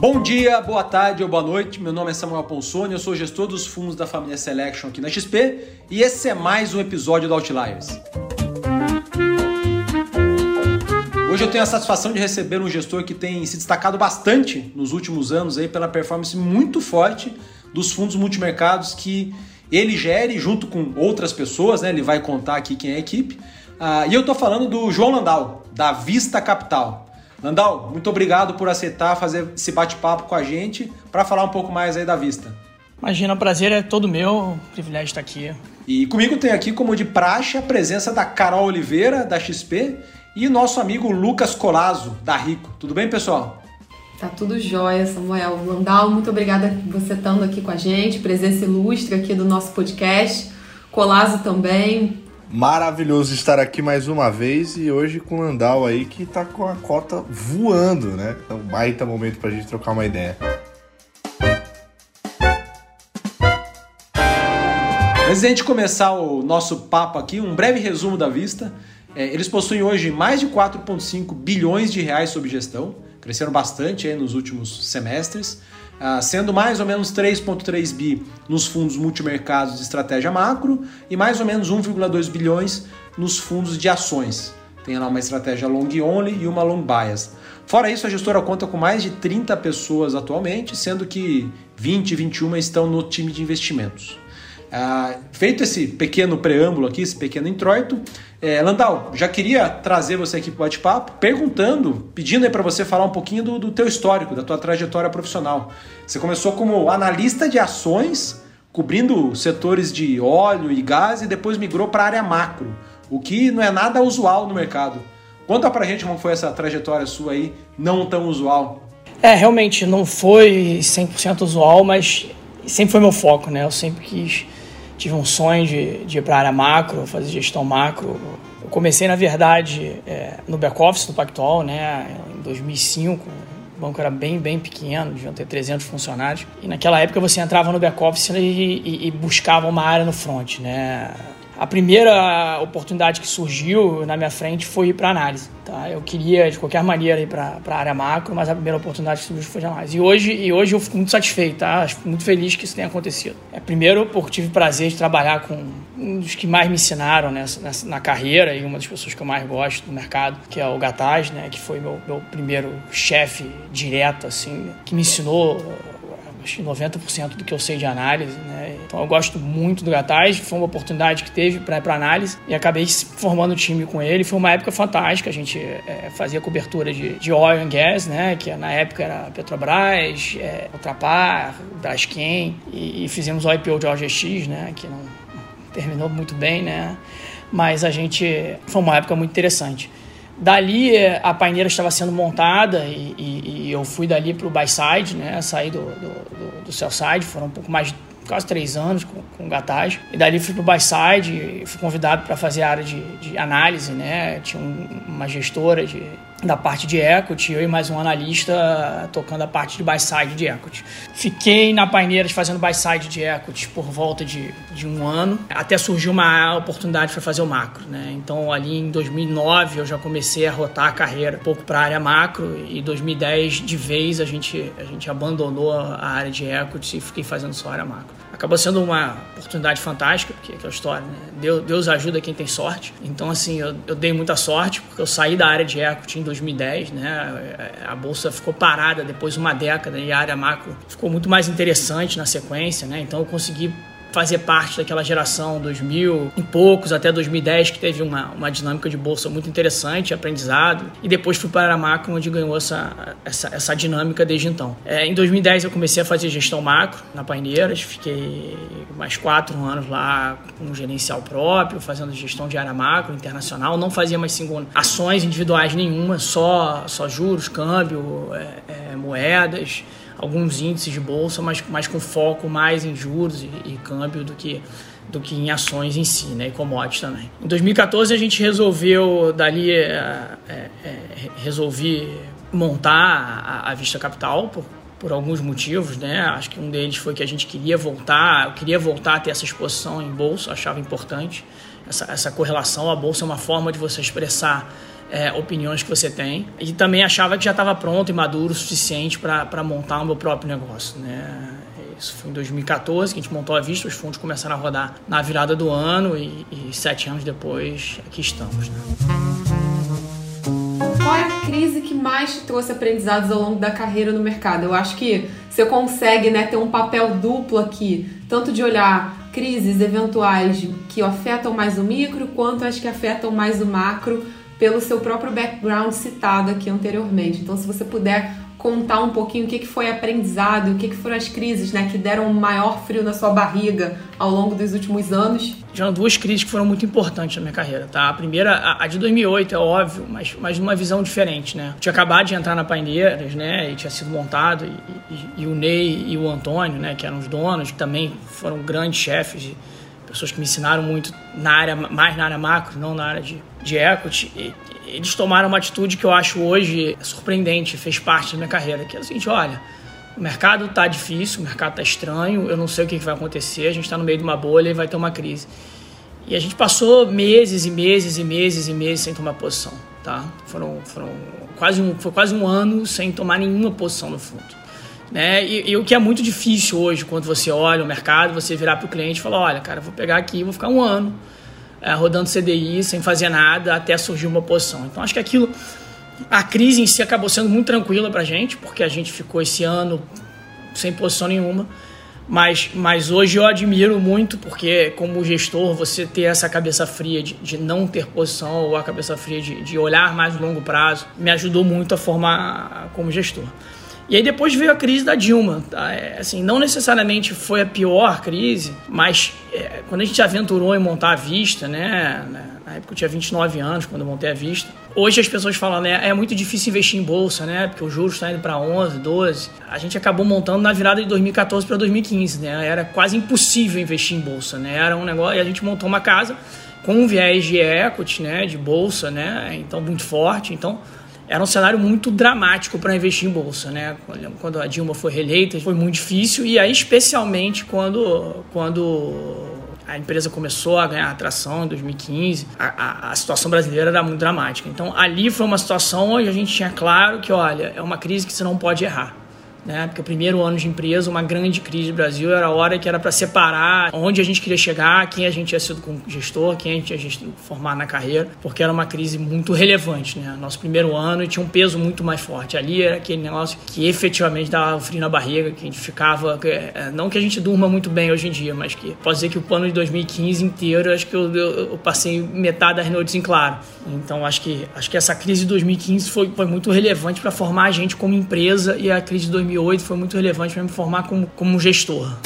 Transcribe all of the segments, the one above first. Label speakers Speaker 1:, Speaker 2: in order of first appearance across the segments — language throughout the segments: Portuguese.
Speaker 1: Bom dia, boa tarde ou boa noite. Meu nome é Samuel Ponsoni, eu sou gestor dos fundos da família Selection aqui na XP e esse é mais um episódio do Outliers. Hoje eu tenho a satisfação de receber um gestor que tem se destacado bastante nos últimos anos aí pela performance muito forte dos fundos multimercados que ele gere junto com outras pessoas, né? Ele vai contar aqui quem é a equipe. Ah, e eu estou falando do João Landau, da Vista Capital. Landau, muito obrigado por aceitar fazer esse bate-papo com a gente para falar um pouco mais aí da Vista.
Speaker 2: Imagina, o prazer é todo meu, o privilégio estar aqui.
Speaker 1: E comigo tem aqui, como de praxe, a presença da Carol Oliveira, da XP, e nosso amigo Lucas Colazo, da Rico. Tudo bem, pessoal?
Speaker 3: Tá tudo jóia, Samuel. Landau, muito obrigada por você estando aqui com a gente, presença ilustre aqui do nosso podcast. Colazo também,
Speaker 4: Maravilhoso estar aqui mais uma vez e hoje com o Landau aí que tá com a cota voando, né? Então, baita momento pra gente trocar uma ideia.
Speaker 1: Antes de a gente começar o nosso papo aqui, um breve resumo da Vista. É, eles possuem hoje mais de 4,5 bilhões de reais sob gestão, cresceram bastante nos últimos semestres. Ah, sendo mais ou menos 3,3 bi nos fundos multimercados de estratégia macro e mais ou menos 1,2 bilhões nos fundos de ações. Tem lá uma estratégia long only e uma long bias. Fora isso, a gestora conta com mais de 30 pessoas atualmente, sendo que 20 e 21 estão no time de investimentos. Ah, feito esse pequeno preâmbulo aqui, esse pequeno introito, é, Landau, já queria trazer você aqui para o bate-papo, perguntando, pedindo aí para você falar um pouquinho do, do teu histórico, da tua trajetória profissional. Você começou como analista de ações, cobrindo setores de óleo e gás e depois migrou para a área macro, o que não é nada usual no mercado. Conta para a gente como foi essa trajetória sua aí, não tão usual.
Speaker 2: É, realmente não foi 100% usual, mas sempre foi meu foco, né? Eu sempre quis tive um sonho de, de ir para a área macro, fazer gestão macro. Eu comecei, na verdade, é, no back-office do Pactual, né, em 2005. O banco era bem, bem pequeno, deviam ter 300 funcionários. E naquela época você entrava no back-office e, e, e buscava uma área no front, né? A primeira oportunidade que surgiu na minha frente foi ir para análise. Tá? Eu queria, de qualquer maneira, ir para a área macro, mas a primeira oportunidade que surgiu foi de análise. E hoje, e hoje eu fico muito satisfeito, tá? muito feliz que isso tenha acontecido. É, primeiro, porque tive o prazer de trabalhar com um dos que mais me ensinaram nessa, nessa, na carreira e uma das pessoas que eu mais gosto do mercado, que é o Gataz, né? que foi meu, meu primeiro chefe direto, assim, que me ensinou que 90% do que eu sei de análise, né? Então eu gosto muito do Gataz, foi uma oportunidade que teve para para análise e acabei formando o time com ele. Foi uma época fantástica, a gente é, fazia cobertura de, de oil and gas, né? Que na época era Petrobras, é, Ultrapar, Braskem e, e fizemos o IPO de OGX, né? Que não terminou muito bem, né? Mas a gente foi uma época muito interessante. Dali a paineira estava sendo montada e, e, e eu fui dali para o buy side, né? Saí do, do, do, do sell side, foram um pouco mais quase três anos com, com gatagem. E dali fui para o buy side e fui convidado para fazer a área de, de análise, né? Tinha um, uma gestora de da parte de equity, eu e mais um analista tocando a parte de buy side de equity. Fiquei na Paineiras fazendo buy side de equity por volta de, de um ano, até surgiu uma oportunidade para fazer o macro. Né? Então, ali em 2009, eu já comecei a rotar a carreira um pouco para a área macro e em 2010, de vez, a gente, a gente abandonou a área de equity e fiquei fazendo só a área macro acabou sendo uma oportunidade fantástica, porque é aquela história, né? Deus, Deus ajuda quem tem sorte. Então, assim, eu, eu, dei muita sorte, porque eu saí da área de equity em 2010, né? A bolsa ficou parada depois de uma década e a área macro ficou muito mais interessante na sequência, né? Então, eu consegui fazer parte daquela geração 2000 e poucos até 2010 que teve uma, uma dinâmica de bolsa muito interessante, aprendizado. E depois fui para a macro onde ganhou essa, essa, essa dinâmica desde então. É, em 2010 eu comecei a fazer gestão macro na Paineiras, fiquei mais quatro anos lá com um gerencial próprio, fazendo gestão de área macro internacional, não fazia mais cinco ações individuais nenhuma, só, só juros, câmbio, é, é, moedas, alguns índices de bolsa, mas, mas com foco mais em juros e, e câmbio do que do que em ações em si, né, e commodities também. Em 2014 a gente resolveu, dali, é, é, é, resolvi montar a, a, Vista Capital por, por alguns motivos, né, acho que um deles foi que a gente queria voltar, eu queria voltar a ter essa exposição em bolsa, achava importante essa, essa correlação, a bolsa é uma forma de você expressar é, opiniões que você tem. E também achava que já estava pronto e maduro o suficiente para montar o meu próprio negócio. Né? Isso foi em 2014 que a gente montou a Vista, os fundos começaram a rodar na virada do ano e, e sete anos depois aqui estamos. Né?
Speaker 3: Qual é a crise que mais te trouxe aprendizados ao longo da carreira no mercado? Eu acho que você consegue né, ter um papel duplo aqui, tanto de olhar crises eventuais que afetam mais o micro, quanto as que afetam mais o macro, pelo seu próprio background citado aqui anteriormente. Então, se você puder contar um pouquinho o que, foi aprendizado, o que, foram as crises né, que deram um maior frio na sua barriga ao longo dos últimos anos?
Speaker 2: Tiveram duas crises que foram muito importantes na minha carreira, tá? A primeira, a, de 2008, é óbvio, mas, mas numa visão diferente, né? Eu tinha acabado de entrar na Paineiras, né? E tinha sido montado, e, e, e, o Ney e o Antônio, né? Que eram os donos, que também foram grandes chefes, pessoas que me ensinaram muito na área, mais na área macro, não na área de, de equity. E, eles tomaram uma atitude que eu acho hoje surpreendente, fez parte da minha carreira, que é o seguinte, olha, o mercado está difícil, o mercado está estranho, eu não sei o que vai acontecer, a gente está no meio de uma bolha e vai ter uma crise. E a gente passou meses e meses e meses e meses sem tomar posição, tá? Foram, foram quase um, foi quase um ano sem tomar nenhuma posição no fundo. Né? E, e, o que é muito difícil hoje, quando você olha o mercado, você virar para o cliente e falar, olha, cara, vou pegar aqui, vou ficar um ano é, rodando CDI sem fazer nada até surgir uma posição. Então acho que aquilo, a crise em si acabou sendo muito tranquila para a gente, porque a gente ficou esse ano sem posição nenhuma. Mas, mas hoje eu admiro muito, porque como gestor, você ter essa cabeça fria de, de não ter posição ou a cabeça fria de, de olhar mais longo prazo, me ajudou muito a formar como gestor. E aí depois veio a crise da Dilma. Tá? É, assim, não necessariamente foi a pior crise, mas é, quando a gente aventurou em montar a Vista, né? Na época eu tinha 29 anos quando eu montei a Vista. Hoje as pessoas falam, né, é muito difícil investir em bolsa, né, porque o juros está indo para 11, 12. A gente acabou montando na virada de 2014 para 2015, né? Era quase impossível investir em bolsa, né? Era um negócio e a gente montou uma casa com um viés de equity, né, de bolsa, né? Então muito forte. Então era um cenário muito dramático para investir em bolsa, né? Quando a Dilma foi reeleita, foi muito difícil e aí especialmente quando quando a empresa começou a ganhar atração em 2015, a, a, a, situação brasileira era muito dramática. Então ali foi uma situação onde a gente tinha claro que, olha, é uma crise que você não pode errar né? Porque o primeiro ano de empresa, uma grande crise do Brasil, era a hora que era para separar onde a gente queria chegar, quem a gente ia ser como gestor, quem a gente ia formar na carreira, porque era uma crise muito relevante, né? Nosso primeiro ano tinha um peso muito mais forte. Ali era aquele negócio que efetivamente dava frio na barriga, que a gente ficava, é, não que a gente durma muito bem hoje em dia, mas que pode dizer que o ano de 2015 inteiro, acho que eu, eu, eu passei metade das noites em claro. Então acho que acho que essa crise de 2015 foi, foi muito relevante para formar a gente como empresa e a crise de 2008 2008 foi muito relevante para me formar como, como gestor.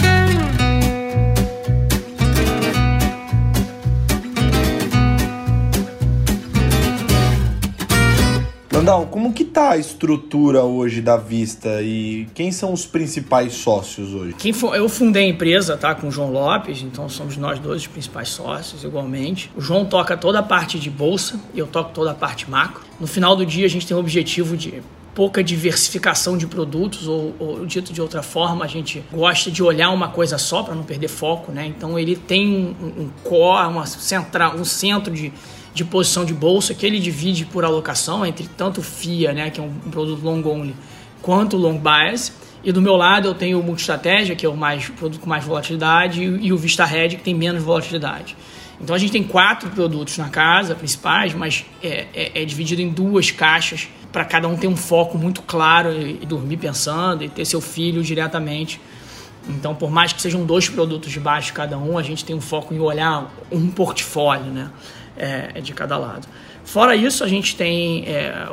Speaker 4: Landau, como que tá a estrutura hoje da Vista e quem são os principais sócios hoje?
Speaker 2: Quem eu fundei a empresa, tá, com o João Lopes, então somos nós dois os principais sócios igualmente. O João toca toda a parte de bolsa e eu toco toda a parte macro. No final do dia a gente tem o objetivo de pouca diversificação de produtos, ou, ou, dito de outra forma, a gente gosta de olhar uma coisa só para não perder foco, né? Então ele tem um, um core, uma central, um centro de, de posição de bolsa que ele divide por alocação entre tanto o FIA, né, que é um, um produto long only, quanto o long bias. E do meu lado eu tenho o Multistratégia, que é o mais produto com mais volatilidade, e, e o Vista Red, que tem menos volatilidade. Então a gente tem quatro produtos na casa principais, mas é, é, é dividido em duas caixas para cada um ter um foco muito claro e, e, dormir pensando e ter seu filho diretamente. Então, por mais que sejam dois produtos de baixo cada um, a gente tem um foco em olhar um portfólio, né, é, de cada lado. Fora isso, a gente tem é,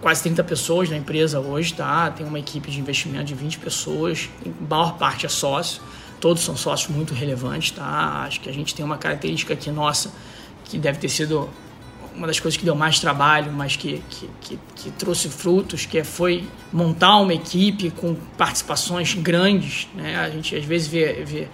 Speaker 2: quase 30 pessoas na empresa hoje, tá? Tem uma equipe de investimento de 20 pessoas, a maior parte é sócio, todos são sócios muito relevantes, tá? Acho que a gente tem uma característica aqui nossa que deve ter sido uma das coisas que deu mais trabalho, mas que, que, que, que, trouxe frutos, que foi montar uma equipe com participações grandes. Né? A gente às vezes vê, vê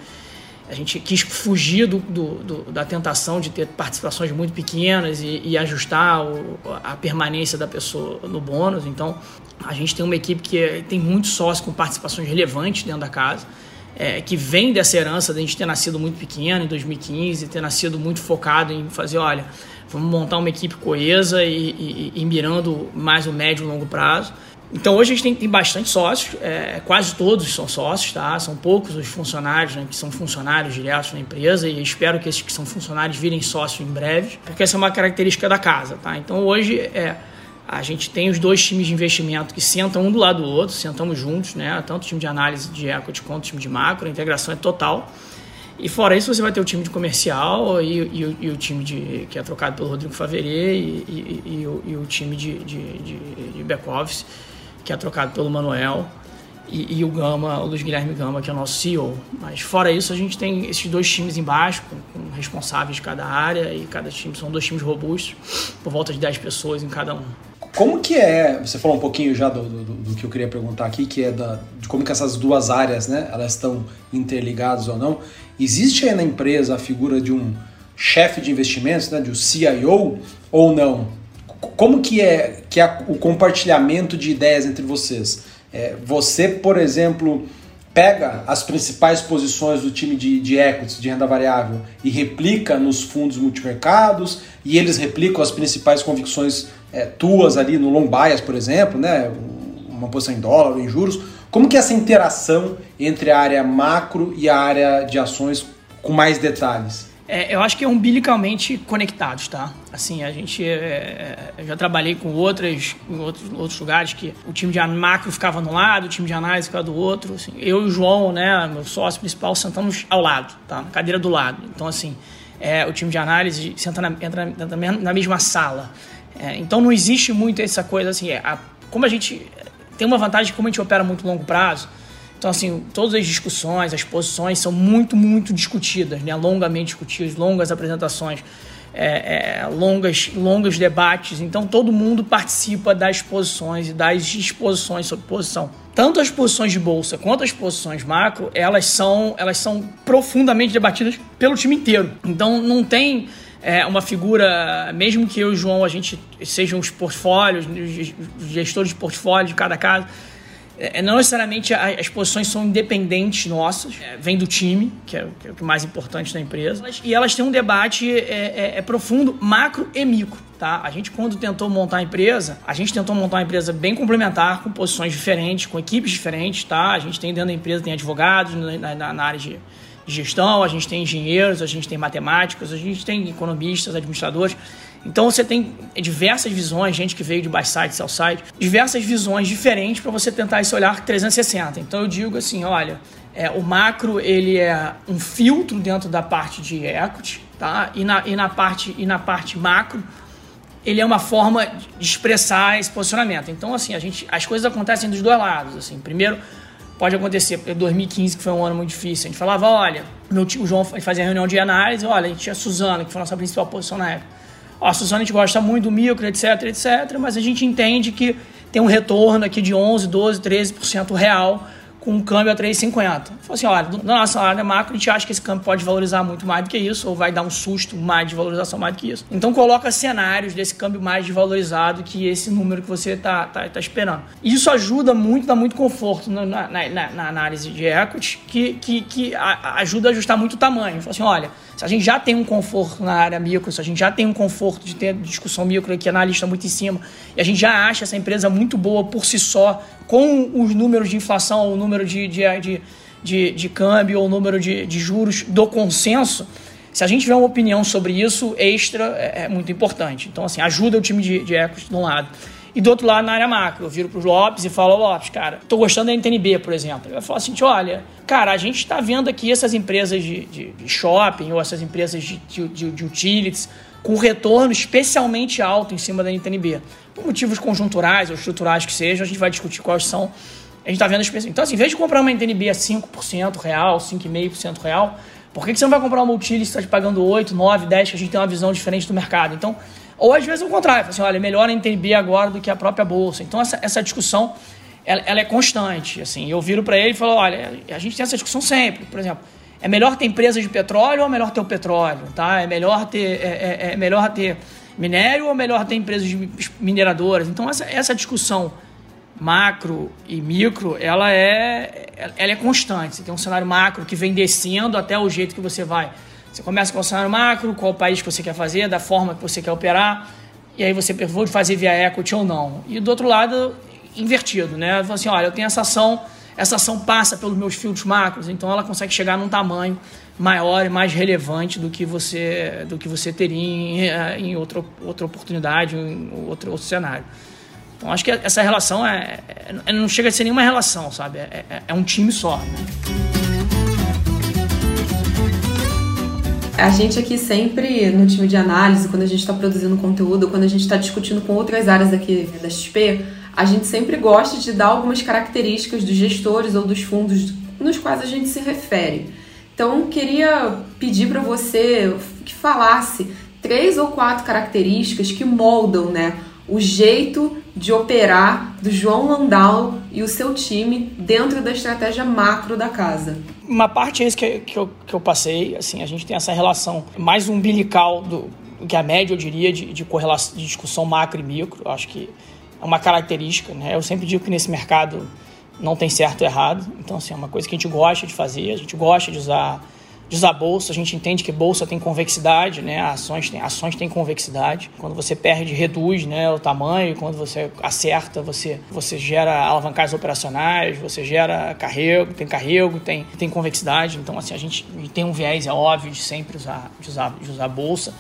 Speaker 2: a gente quis fugir do, do, do, da tentação de ter participações muito pequenas e, e ajustar o, a permanência da pessoa no bônus. Então, a gente tem uma equipe que tem muitos sócios com participações relevantes dentro da casa. é, que vem dessa herança de a gente ter nascido muito pequeno em 2015, ter nascido muito focado em fazer, olha, vamos montar uma equipe coesa e, e, e mirando mais o médio e longo prazo. Então hoje a gente tem, tem bastante sócios, é, quase todos são sócios, tá? São poucos os funcionários né, que são funcionários diretos na empresa e espero que esses que são funcionários virem sócios em breve, porque essa é uma característica da casa, tá? Então hoje é, a gente tem os dois times de investimento que sentam um do lado do outro, sentamos juntos, né? Tanto o time de análise de equity quanto o time de macro, a integração é total. E fora isso, você vai ter o time de comercial e, e, e o time de, que é trocado pelo Rodrigo Faveret e, e, o, o, time de, de, de, back-office que é trocado pelo Manuel, e, e, o Gama, o Luiz Guilherme Gama, que é o nosso CEO. Mas fora isso, a gente tem esses dois times embaixo, com, com, responsáveis de cada área, e cada time são dois times robustos, por volta de 10 pessoas em cada um.
Speaker 1: Como que é, você falou um pouquinho já do, do, do que eu queria perguntar aqui, que é da, de como que essas duas áreas, né, elas estão interligadas ou não. Existe aí na empresa a figura de um chefe de investimentos, né, de um CIO, ou não? Como que é, que é o compartilhamento de ideias entre vocês? É, você, por exemplo, pega as principais posições do time de, de equities, de renda variável, e replica nos fundos multimercados, e eles replicam as principais convicções é, tuas ali no long bias, por exemplo, né? uma posição em dólar em juros. Como que é essa interação entre a área macro e a área de ações com mais detalhes?
Speaker 2: É, eu acho que é umbilicalmente conectados, tá? Assim, a gente. É, é, eu já trabalhei com outras, em outros, outros lugares que o time de macro ficava no lado, o time de análise ficava do outro. Assim, eu e o João, né, meu sócio principal, sentamos ao lado, tá? Na cadeira do lado. Então, assim, é, o time de análise senta na, entra, entra na mesma sala. É, então, não existe muito essa coisa assim. É, a, como a gente. Tem uma vantagem, como a gente opera muito longo prazo então, assim, todas as discussões, as posições são muito, muito discutidas, né? longamente discutidas, longas apresentações, é, é, longas, longos debates. Então, todo mundo participa das posições e das exposições sobre posição. Tanto as posições de bolsa quanto as posições macro, elas são, elas são profundamente debatidas pelo time inteiro. Então, não tem é, uma figura, mesmo que eu e o João, a gente sejam os portfólios, os gestores de portfólio de cada casa, é, não necessariamente as posições são independentes nossas, é, vem do time, que é, que é, o mais importante da empresa, e elas têm um debate é, é, é, profundo, macro e micro. Tá? A gente, quando tentou montar a empresa, a gente tentou montar uma empresa bem complementar, com posições diferentes, com equipes diferentes. Tá? A gente tem dentro da empresa tem advogados na, na, na área de gestão, a gente tem engenheiros, a gente tem matemáticos, a gente tem economistas, administradores. Então você tem diversas visões, gente que veio de buy-side, sell-side, diversas visões diferentes para você tentar esse olhar 360. Então eu digo assim, olha, é, o macro ele é um filtro dentro da parte de equity, tá? E na, e na, parte, e na parte macro ele é uma forma de expressar esse posicionamento. Então assim, a gente, as coisas acontecem dos dois lados. Assim, primeiro pode acontecer, porque 2015 que foi um ano muito difícil, a gente falava, olha, meu tio, João fazia reunião de análise, olha, a gente tinha a Suzana, que foi a nossa principal posição na época. Ó, a Suzana a gente gosta muito do micro, etc, etc, mas a gente entende que tem um retorno aqui de 11, 12, 13% real com um câmbio a 3,50. Falou assim, olha, na nossa área macro, a gente acha que esse câmbio pode valorizar muito mais do que isso, ou vai dar um susto mais de valorização mais do que isso. Então coloca cenários desse câmbio mais desvalorizado que esse número que você está tá, tá esperando. Isso ajuda muito, dá muito conforto na, na, na, na análise de equity, que, que, que a, ajuda a ajustar muito o tamanho. Fala assim, olha, se a gente já tem um conforto na área micro, se a gente já tem um conforto de ter discussão micro aqui, analista muito em cima, e a gente já acha essa empresa muito boa por si só, com os números de inflação, o número de, de, de, de, de câmbio ou número de, de juros do consenso, se a gente tiver uma opinião sobre isso, extra é, é muito importante. Então, assim, ajuda o time de, de equity de um lado. E do outro lado, na área macro, eu viro para o Lopes e falo, Lopes, cara, tô gostando da NTNB, por exemplo. Ele vai falar assim, olha, cara, a gente está vendo aqui essas empresas de, de, de, shopping ou essas empresas de, de, de utilities com retorno especialmente alto em cima da NTNB por motivos conjunturais ou estruturais que sejam, a gente vai discutir quais são. A gente está vendo as Então, assim, em vez de comprar uma NTNB a 5% real, 5,5% real, por que, que você não vai comprar uma Utile que está te pagando 8, 9, 10, que a gente tem uma visão diferente do mercado? Então, ou às vezes é o contrário, assim, olha, é melhor a NTNB agora do que a própria bolsa. Então, essa, essa discussão, ela, ela é constante. Assim, eu viro para ele e falo, olha, a gente tem essa discussão sempre. Por exemplo, é melhor ter empresas de petróleo ou é melhor ter o petróleo? Tá? É melhor ter, é, é, é melhor ter minério ou melhor ter empresas mineradoras? Então, essa, essa discussão macro e micro, ela é, ela é constante. Você tem um cenário macro que vem descendo até o jeito que você vai. Você começa com o cenário macro, qual país que você quer fazer, da forma que você quer operar, e aí você vou fazer via equity ou não. E do outro lado, invertido, né? Assim, olha, eu tenho essa ação, essa ação passa pelos meus filtros macros, então ela consegue chegar num tamanho maior e mais relevante do que você do que você teria em, eh, em outra, outra oportunidade, em outro, outro cenário. Então acho que essa relação é, é não chega a ser nenhuma relação, sabe? É, é, é um time só.
Speaker 3: A gente aqui sempre, no time de análise, quando a gente está produzindo conteúdo, quando a gente está discutindo com outras áreas aqui da XP, a gente sempre gosta de dar algumas características dos gestores ou dos fundos nos quais a gente se refere. Então, queria pedir para você que falasse três ou quatro características que moldam né, o jeito de operar do João Landau e o seu time dentro da estratégia macro da casa.
Speaker 2: Uma parte é isso que, que, eu, que eu passei, assim, a gente tem essa relação mais umbilical do que a média, eu diria, de, de, correlação, de discussão macro e micro. Acho que é uma característica, né? Eu sempre digo que nesse mercado não tem certo ou errado. Então, assim, é uma coisa que a gente gosta de fazer, a gente gosta de usar, usar bolsa, a gente entende que bolsa tem convexidade, né? Ações têm, ações têm convexidade. Quando você perde, reduz né, o tamanho, quando você acerta, você, você gera alavancagens operacionais, você gera carrego, tem carrego, tem, tem convexidade. Então, assim, a gente tem um viés, é óbvio, de sempre usar, de usar, de usar bolsa.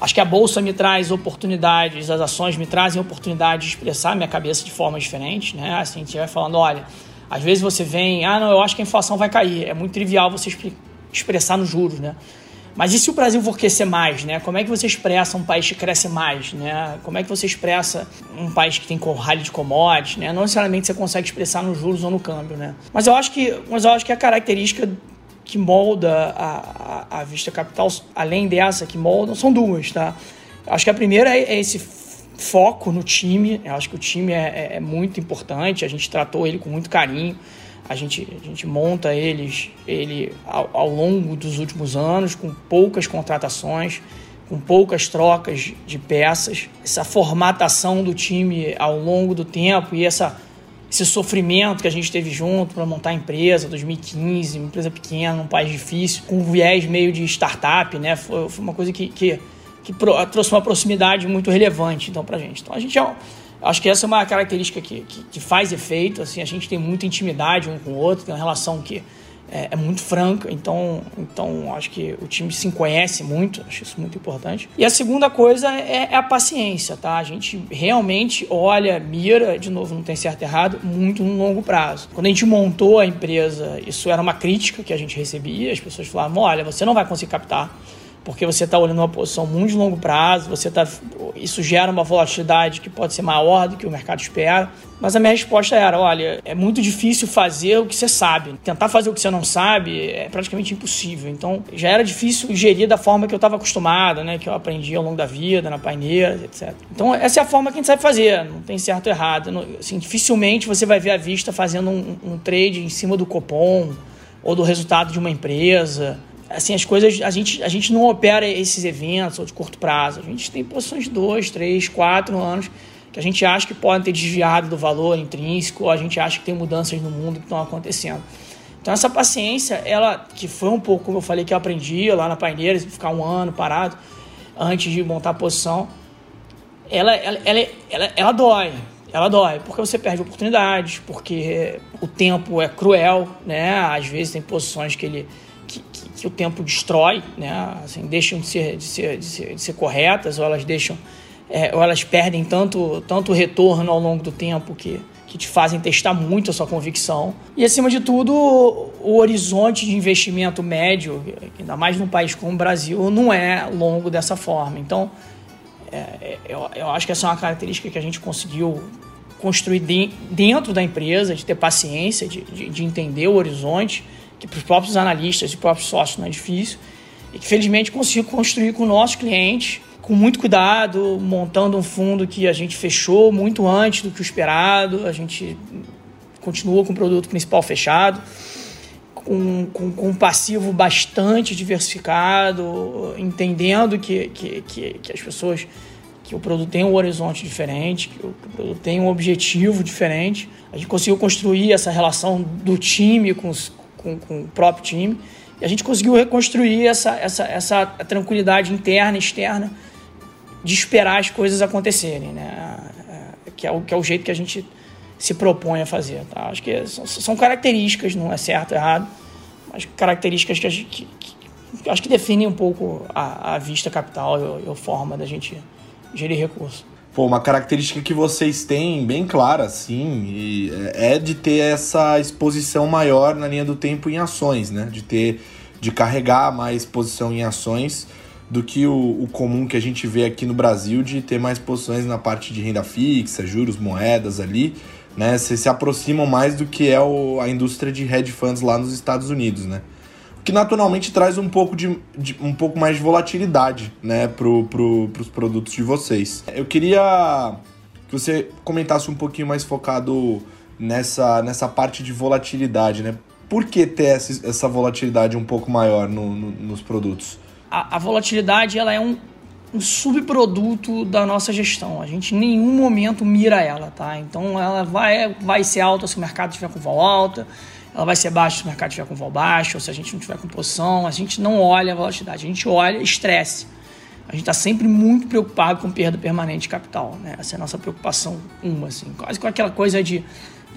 Speaker 2: Acho que a bolsa me traz oportunidades, as ações me trazem oportunidade de expressar minha cabeça de forma diferente, né? Assim, a gente vai falando, olha, às vezes você vem, ah, não, eu acho que a inflação vai cair. É muito trivial você expressar nos juros, né? Mas e se o Brasil for crescer mais, né? Como é que você expressa um país que cresce mais, né? Como é que você expressa um país que tem rally de commodities, né? Não necessariamente você consegue expressar nos juros ou no câmbio, né? Mas eu acho que, mas eu acho que a característica que molda a, a, a, vista capital, além dessa que molda, são duas, tá? Acho que a primeira é, é esse foco no time. Eu acho que o time é, é, é, muito importante. A gente tratou ele com muito carinho. A gente, a gente monta eles, ele ao, ao longo dos últimos anos, com poucas contratações, com poucas trocas de peças. Essa formatação do time ao longo do tempo e essa esse sofrimento que a gente teve junto para montar a empresa, 2015, uma empresa pequena, num país difícil, com um viés meio de startup, né? Foi, foi uma coisa que, que, que trouxe uma proximidade muito relevante então, para a gente. Então, a gente é, acho que essa é uma característica que, que, que, faz efeito, assim, a gente tem muita intimidade um com o outro, tem uma relação que é, é, muito franca, então, então acho que o time se conhece muito, acho isso muito importante. E a segunda coisa é, é, a paciência, tá? A gente realmente olha, mira, de novo, não tem certo e errado, muito no longo prazo. Quando a gente montou a empresa, isso era uma crítica que a gente recebia, as pessoas falavam: olha, você não vai conseguir captar porque você está olhando uma posição muito de longo prazo, você tá, isso gera uma volatilidade que pode ser maior do que o mercado espera. Mas a minha resposta era: olha, é muito difícil fazer o que você sabe. Tentar fazer o que você não sabe é praticamente impossível. Então já era difícil gerir da forma que eu estava acostumado, né? Que eu aprendi ao longo da vida, na paineira, etc. Então essa é a forma que a gente sabe fazer, não tem certo ou errado. Assim, dificilmente você vai ver a vista fazendo um, um trade em cima do cupom ou do resultado de uma empresa assim, as coisas, a gente, a gente não opera esses eventos ou de curto prazo. A gente tem posições de dois, três, quatro anos que a gente acha que podem ter desviado do valor intrínseco, ou a gente acha que tem mudanças no mundo que estão acontecendo. Então essa paciência, ela que foi um pouco, como eu falei, que eu aprendi lá na Paineira, ficar um ano parado antes de montar a posição, ela, ela, ela, ela, ela dói. Ela dói, porque você perde oportunidades, porque o tempo é cruel, né? Às vezes tem posições que ele que, o tempo destrói, né? Assim, deixam de ser, de ser, de ser, de ser corretas, ou elas deixam, é, ou elas perdem tanto, tanto retorno ao longo do tempo que, que te fazem testar muito a sua convicção. E acima de tudo, o horizonte de investimento médio, ainda mais num país como o Brasil, não é longo dessa forma. Então, é, eu, eu acho que essa é uma característica que a gente conseguiu construir de, dentro da empresa, de ter paciência, de, de, de entender o horizonte que para os próprios analistas e próprios sócios não é difícil, e que felizmente consigo construir com nossos clientes, com muito cuidado, montando um fundo que a gente fechou muito antes do que o esperado, a gente continua com o produto principal fechado, com, com, com um passivo bastante diversificado, entendendo que, que, que, que as pessoas que o produto tem um horizonte diferente, que o, que o produto tem um objetivo diferente. A gente conseguiu construir essa relação do time com, os, com, com o próprio time e a gente conseguiu reconstruir essa, essa, essa tranquilidade interna e externa de esperar as coisas acontecerem, né? Que, é o, que é o jeito que a gente se propõe a fazer. Tá? Acho que são, são características, não é certo ou errado, mas características que, gente, que, que acho que definem um pouco a, a vista capital e a forma da gente gerir recursos.
Speaker 4: Pô, uma característica que vocês têm bem clara, sim, é de ter essa exposição maior na linha do tempo em ações, né? De ter, de carregar mais posição em ações do que o, o, comum que a gente vê aqui no Brasil de ter mais posições na parte de renda fixa, juros, moedas ali, né? Vocês se aproximam mais do que é o, a indústria de hedge funds lá nos Estados Unidos, né? Que naturalmente traz um pouco, de, de um pouco mais de volatilidade né, para pro, os produtos de vocês. Eu queria que você comentasse um pouquinho mais focado nessa, nessa parte de volatilidade, né? Por que ter essa, essa volatilidade um pouco maior no, no, nos produtos?
Speaker 2: A, a, volatilidade ela é um, um subproduto da nossa gestão. A gente em nenhum momento mira ela, tá? Então ela vai, vai ser alta se o mercado estiver com vol alta, ela vai ser baixa se o mercado estiver com vol baixo, ou se a gente não tiver com posição. A gente não olha a volatilidade, a gente olha estresse. A gente está sempre muito preocupado com perda permanente de capital. Né? Essa é a nossa preocupação uma, assim, quase com aquela coisa de, de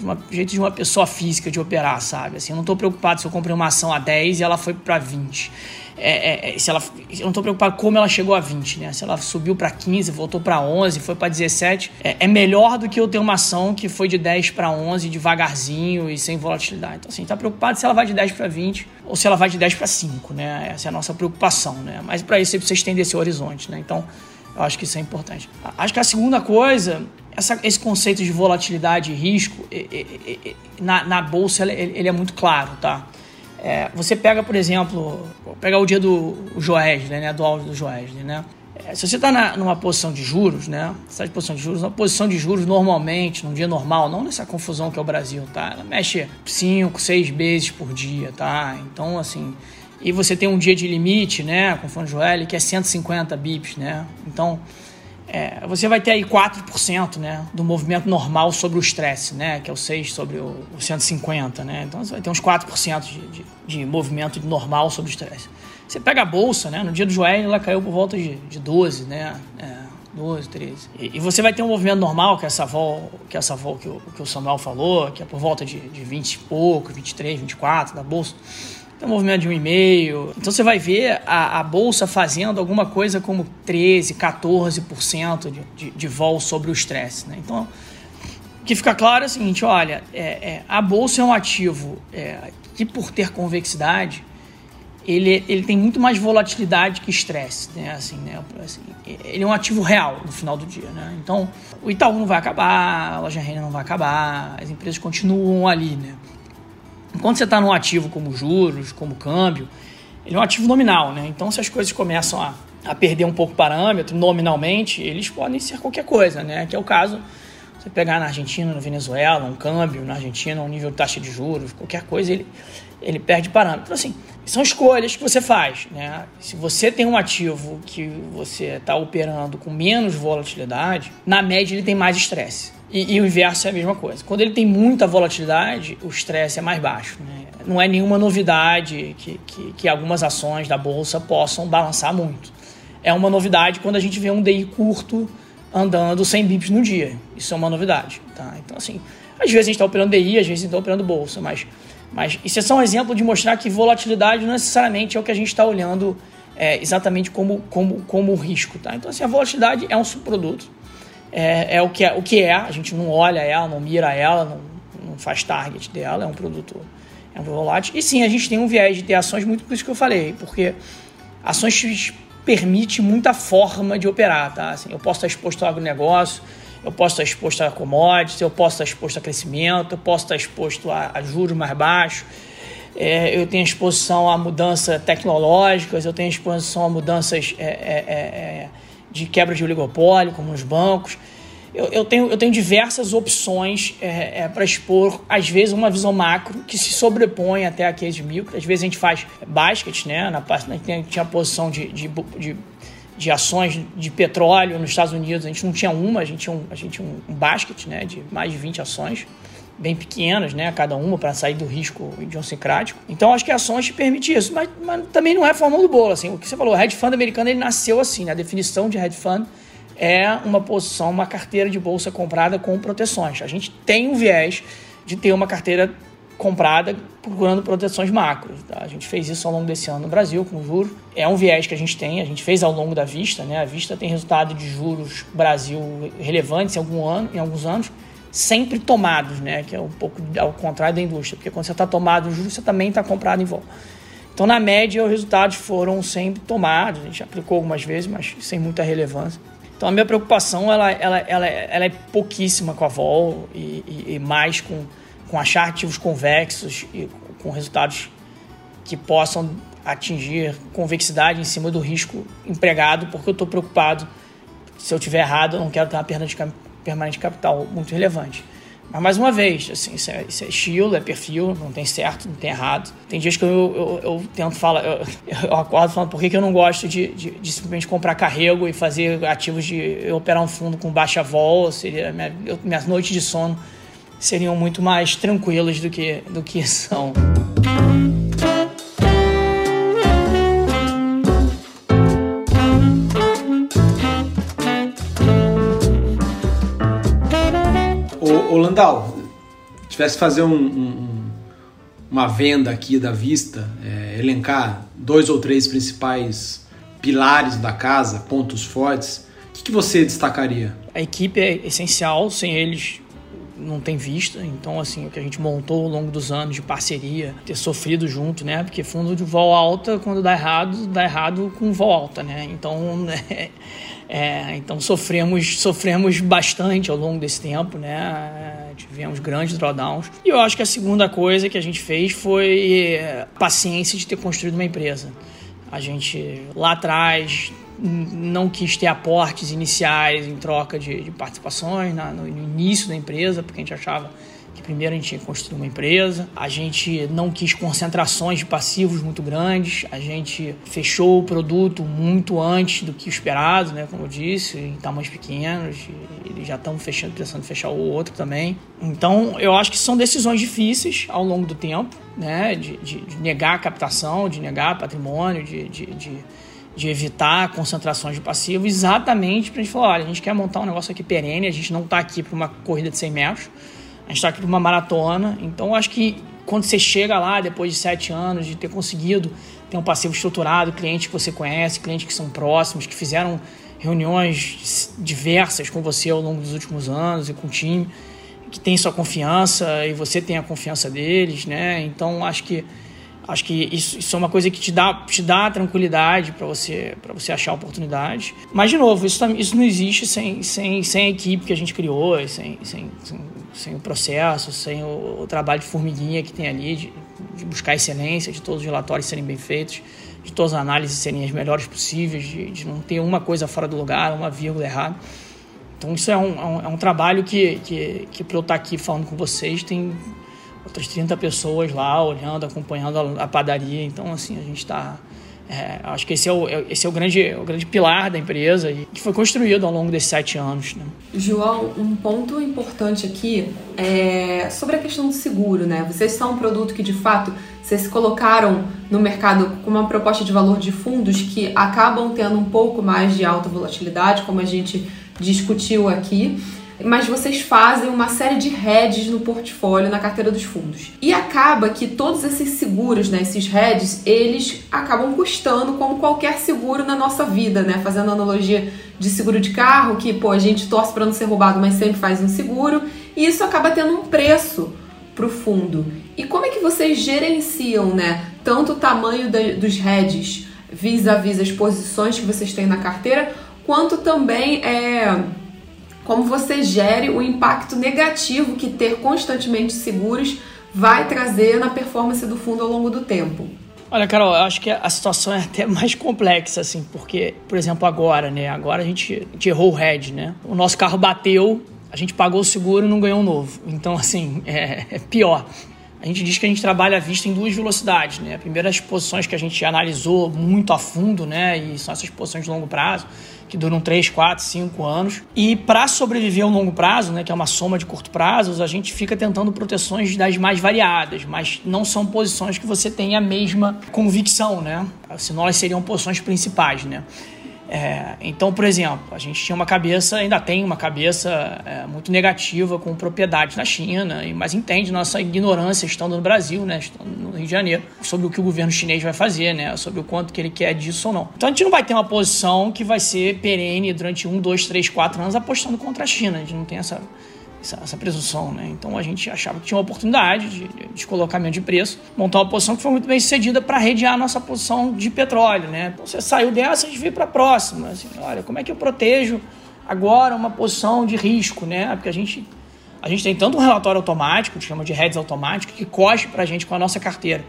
Speaker 2: uma, jeito de uma pessoa física de operar, sabe? Assim, eu não estou preocupado se eu comprei uma ação a 10 e ela foi para 20 é, é, é, se ela, eu não estou preocupado como ela chegou a 20, né? Se ela subiu para 15, voltou para 11, foi para 17, é, é, melhor do que eu ter uma ação que foi de 10 para 11 devagarzinho e sem volatilidade. Então, assim, está preocupado se ela vai de 10 para 20 ou se ela vai de 10 para 5, né? Essa é a nossa preocupação, né? Mas para isso você precisa estender esse horizonte, né? Então, eu acho que isso é importante. Acho que a segunda coisa essa, esse conceito de volatilidade e risco na, na bolsa ele, ele, é muito claro, tá? É, você pega, por exemplo, pegar o dia do Joesley, né, do áudio do Joesley, né? É, se você está numa posição de juros, né? Está em posição de juros, uma posição de juros normalmente, num dia normal, não nessa confusão que é o Brasil, tá? Ela mexe 5, 6 vezes por dia, tá? Então, assim, e você tem um dia de limite, né, com o fundo Joel, que é 150 bips, né? Então, é, você vai ter aí 4% né, do movimento normal sobre o estresse, né, que é o 6 sobre o, o 150. Né? Então você vai ter uns 4% de, de, de movimento normal sobre o estresse. Você pega a bolsa, né, no dia do joelho ela caiu por volta de, de 12, né, é, 12, 13. E, e, você vai ter um movimento normal, que é essa vol, que, é essa vol que, o, que o Samuel falou, que é por volta de, de 20 e pouco, 23, 24 da bolsa tem um movimento de um e-mail. Então você vai ver a, a bolsa fazendo alguma coisa como 13, 14% de, de, de vol sobre o estresse. Né? Então, o que fica claro é o seguinte: olha, é, é, a bolsa é um ativo é, que, por ter convexidade, ele, ele tem muito mais volatilidade que estresse, né? Assim, né? Assim, ele é um ativo real no final do dia, né? Então, o Itaú não vai acabar, a loja Renner não vai acabar, as empresas continuam ali, né? Enquanto você está num ativo como juros, como câmbio, ele é um ativo nominal, né? Então, se as coisas começam a, a perder um pouco o parâmetro, nominalmente, eles podem ser qualquer coisa, né? Que é o caso, você pegar na Argentina, na Venezuela, um câmbio na Argentina, um nível de taxa de juros, qualquer coisa, ele, ele perde parâmetro. Então, assim, são escolhas que você faz, né? Se você tem um ativo que você está operando com menos volatilidade, na média ele tem mais estresse. E, e, o inverso é a mesma coisa. Quando ele tem muita volatilidade, o estresse é mais baixo. Né? Não é nenhuma novidade que, que, que, algumas ações da bolsa possam balançar muito. É uma novidade quando a gente vê um DI curto andando 100 bips no dia. Isso é uma novidade. Tá? Então, assim, às vezes a gente está operando DI, às vezes a gente está operando bolsa, mas, mas isso é só um exemplo de mostrar que volatilidade não necessariamente é o que a gente está olhando é, exatamente como, como, como risco. Tá? Então, assim, a volatilidade é um subproduto é, é, o, que é o que é, a gente não olha ela, não mira ela, não, não faz target dela, é um produto, é um volátil. E sim, a gente tem um viés de ter ações muito por isso que eu falei, porque ações permite muita forma de operar, tá? Assim, eu posso estar exposto ao agronegócio, eu posso estar exposto a commodities, eu posso estar exposto a crescimento, eu posso estar exposto a, a juros mais baixos, é, eu tenho exposição a mudanças tecnológicas, eu tenho exposição a mudanças é, é, é, é de quebra de oligopólio, como nos bancos. Eu, eu, tenho, eu tenho diversas opções é, é, para expor, às vezes, uma visão macro que se sobrepõe até a case micro. Às vezes a gente faz basket, né? Na parte, a gente tinha a posição de, de, de de ações de petróleo nos Estados Unidos. A gente não tinha uma, a gente tinha um, a gente tinha um basket né, de mais de 20 ações, bem pequenas, né, cada uma, para sair do risco idiosincrático. Então, acho que ações te permitem isso, mas, mas também não é a fórmula do bolo. Assim, o que você falou, o hedge fund americano ele nasceu assim, né, a definição de hedge fund é uma posição, uma carteira de bolsa comprada com proteções. A gente tem um viés de ter uma carteira comprada procurando proteções macros. Tá? A gente fez isso ao longo desse ano no Brasil com juros. É um viés que a gente tem, a gente fez ao longo da Vista. Né? A Vista tem resultado de juros Brasil relevantes em, algum ano, em alguns anos, sempre tomados, né? que é um pouco ao contrário da indústria, porque quando você está tomado em juros, você também está comprado em volta. Então, na média, os resultados foram sempre tomados. A gente aplicou algumas vezes, mas sem muita relevância. Então, a minha preocupação ela, ela, ela, ela é pouquíssima com a vol e, e, e mais com com achar ativos convexos e com resultados que possam atingir convexidade em cima do risco empregado, porque eu estou preocupado. Se eu tiver errado, eu não quero ter uma perda de permanente capital muito relevante. Mas, mais uma vez, assim, isso, é, isso é estilo, é perfil, não tem certo, não tem errado. Tem dias que eu, eu, eu tento falar, eu, eu, acordo falando por que, que eu não gosto de, de, de, simplesmente comprar carrego e fazer ativos de operar um fundo com baixa vol, seria minha, minhas noites de sono seriam muito mais tranquilas do que, do que são.
Speaker 1: Landau, tivesse que fazer um, um, uma venda aqui da vista, é, elencar dois ou três principais pilares da casa, pontos fortes, o que, que você destacaria?
Speaker 2: A equipe é essencial, sem eles não tem vista. Então, assim, o que a gente montou ao longo dos anos de parceria, ter sofrido junto, né? Porque fundo de vol alta, quando dá errado, dá errado com vol alta, né? Então, é, é, então sofremos, sofremos bastante ao longo desse tempo, né? Tivemos grandes drawdowns. E eu acho que a segunda coisa que a gente fez foi é, paciência de ter construído uma empresa. A gente lá atrás não quis ter aportes iniciais em troca de, de participações na, no, início da empresa, porque a gente achava primeiro a gente construir uma empresa. A gente não quis concentrações de passivos muito grandes. A gente fechou o produto muito antes do que esperado, né? Como eu disse, em tamanhos pequenos. E já estamos fechando, pensando em fechar o outro também. Então, eu acho que são decisões difíceis ao longo do tempo, né? De, de, de negar a captação, de negar patrimônio, de, de, de de evitar concentrações de passivo, exatamente para a gente falar, olha, a gente quer montar um negócio aqui perene, a gente não está aqui para uma corrida de 100 metros, a gente está aqui para uma maratona. Então, acho que quando você chega lá, depois de sete anos, de ter conseguido ter um passivo estruturado, clientes que você conhece, clientes que são próximos, que fizeram reuniões diversas com você ao longo dos últimos anos e com o time, que tem sua confiança e você tem a confiança deles, né? Então, acho que Acho que isso, isso, é uma coisa que te dá, te dá tranquilidade para você, para você achar oportunidades. Mas, de novo, isso, isso não existe sem, sem, sem a equipe que a gente criou, sem, sem, sem, sem o processo, sem o, o, trabalho de formiguinha que tem ali, de, de, buscar excelência, de todos os relatórios serem bem feitos, de todas as análises serem as melhores possíveis, de, de não ter uma coisa fora do lugar, uma vírgula errada. Então, isso é um, é um, é um trabalho que, que, que para eu estar aqui falando com vocês, tem outras 30 pessoas lá olhando, acompanhando a, a padaria. Então, assim, a gente está. É, acho que esse é, o, é, esse é o, grande, o grande pilar da empresa e que foi construído ao longo desses sete anos. Né?
Speaker 3: João, um ponto importante aqui é sobre a questão do seguro. Né? Vocês são um produto que, de fato, vocês se colocaram no mercado com uma proposta de valor de fundos que acabam tendo um pouco mais de alta volatilidade, como a gente discutiu aqui mas vocês fazem uma série de hedges no portfólio, na carteira dos fundos. E acaba que todos esses seguros, né, esses hedges, eles acabam custando como qualquer seguro na nossa vida, né? Fazendo analogia de seguro de carro, que pô, a gente torce para não ser roubado, mas sempre faz um seguro, e isso acaba tendo um preço para o fundo. E como é que vocês gerenciam, né, tanto o tamanho da, dos hedges vis-à-vis -vis as posições que vocês têm na carteira, quanto também é como você gere o impacto negativo que ter constantemente seguros vai trazer na performance do fundo ao longo do tempo.
Speaker 2: Olha, Carol, eu acho que a situação é até mais complexa, assim, porque, por exemplo, agora, né? Agora a gente, a gente errou o head, né? O nosso carro bateu, a gente pagou o seguro e não ganhou um novo. Então, assim, é, é pior. A gente diz que a gente trabalha a vista em duas velocidades, né? A primeira as posições que a gente analisou muito a fundo, né? E são essas posições de longo prazo, que duram 3, 4, 5 anos. E para sobreviver a um longo prazo, né, que é uma soma de curto prazos, a gente fica tentando proteções das mais variadas, mas não são posições que você tem a mesma convicção, né? Senão elas seriam posições principais, né? É, então, por exemplo, a gente tinha uma cabeça, ainda tem uma cabeça é, muito negativa com propriedade na China, mas entende nossa ignorância estando no Brasil, né, estando no Rio de Janeiro, sobre o que o governo chinês vai fazer, né, sobre o quanto que ele quer disso ou não. Então a gente não vai ter uma posição que vai ser perene durante um, dois, três, quatro anos apostando contra a China. A gente não tem essa essa, essa, presunção, né? Então a gente achava que tinha uma oportunidade de, de descolocamento de preço, montar uma posição que foi muito bem sucedida para redear a nossa posição de petróleo, né? Então você saiu dessa, a gente veio para a próxima. Assim, olha, como é que eu protejo agora uma posição de risco, né? Porque a gente, a gente tem tanto um relatório automático, que chama de heads automático, que coste para a gente com a nossa carteira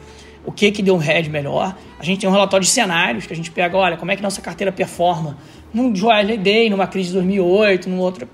Speaker 2: o que que deu um head melhor. A gente tem um relatório de cenários que a gente pega, olha, como é que nossa carteira performa num Joel Day, numa crise de 2008, num outro